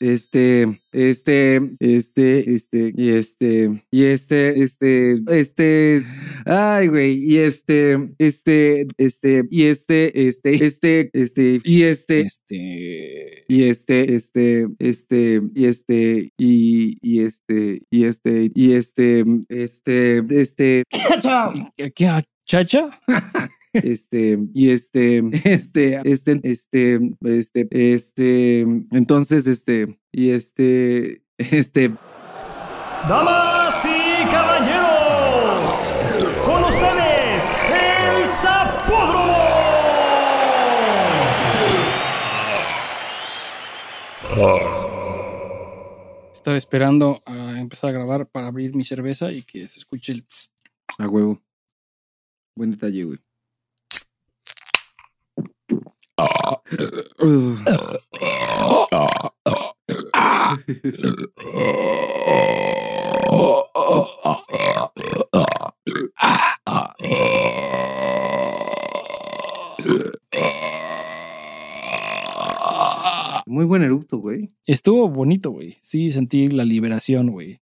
Este, este, este, este, y este, y este, este, este, ay, güey, y este, este, este, y este, este, este, este, y este, Este. y este, este, este, y este, y, y este, y este, y este, este, este, ah, ¿Chacha? Este, y este, este, este, este, este, este, entonces, este, y este, este, Damas y caballeros, con ustedes, el Zapódromo. Estaba esperando a empezar a grabar para abrir mi cerveza y que se escuche el... tss. a huevo. Buen detalle, güey. Muy buen eructo, güey. Estuvo bonito, güey. Sí, sentí la liberación, güey.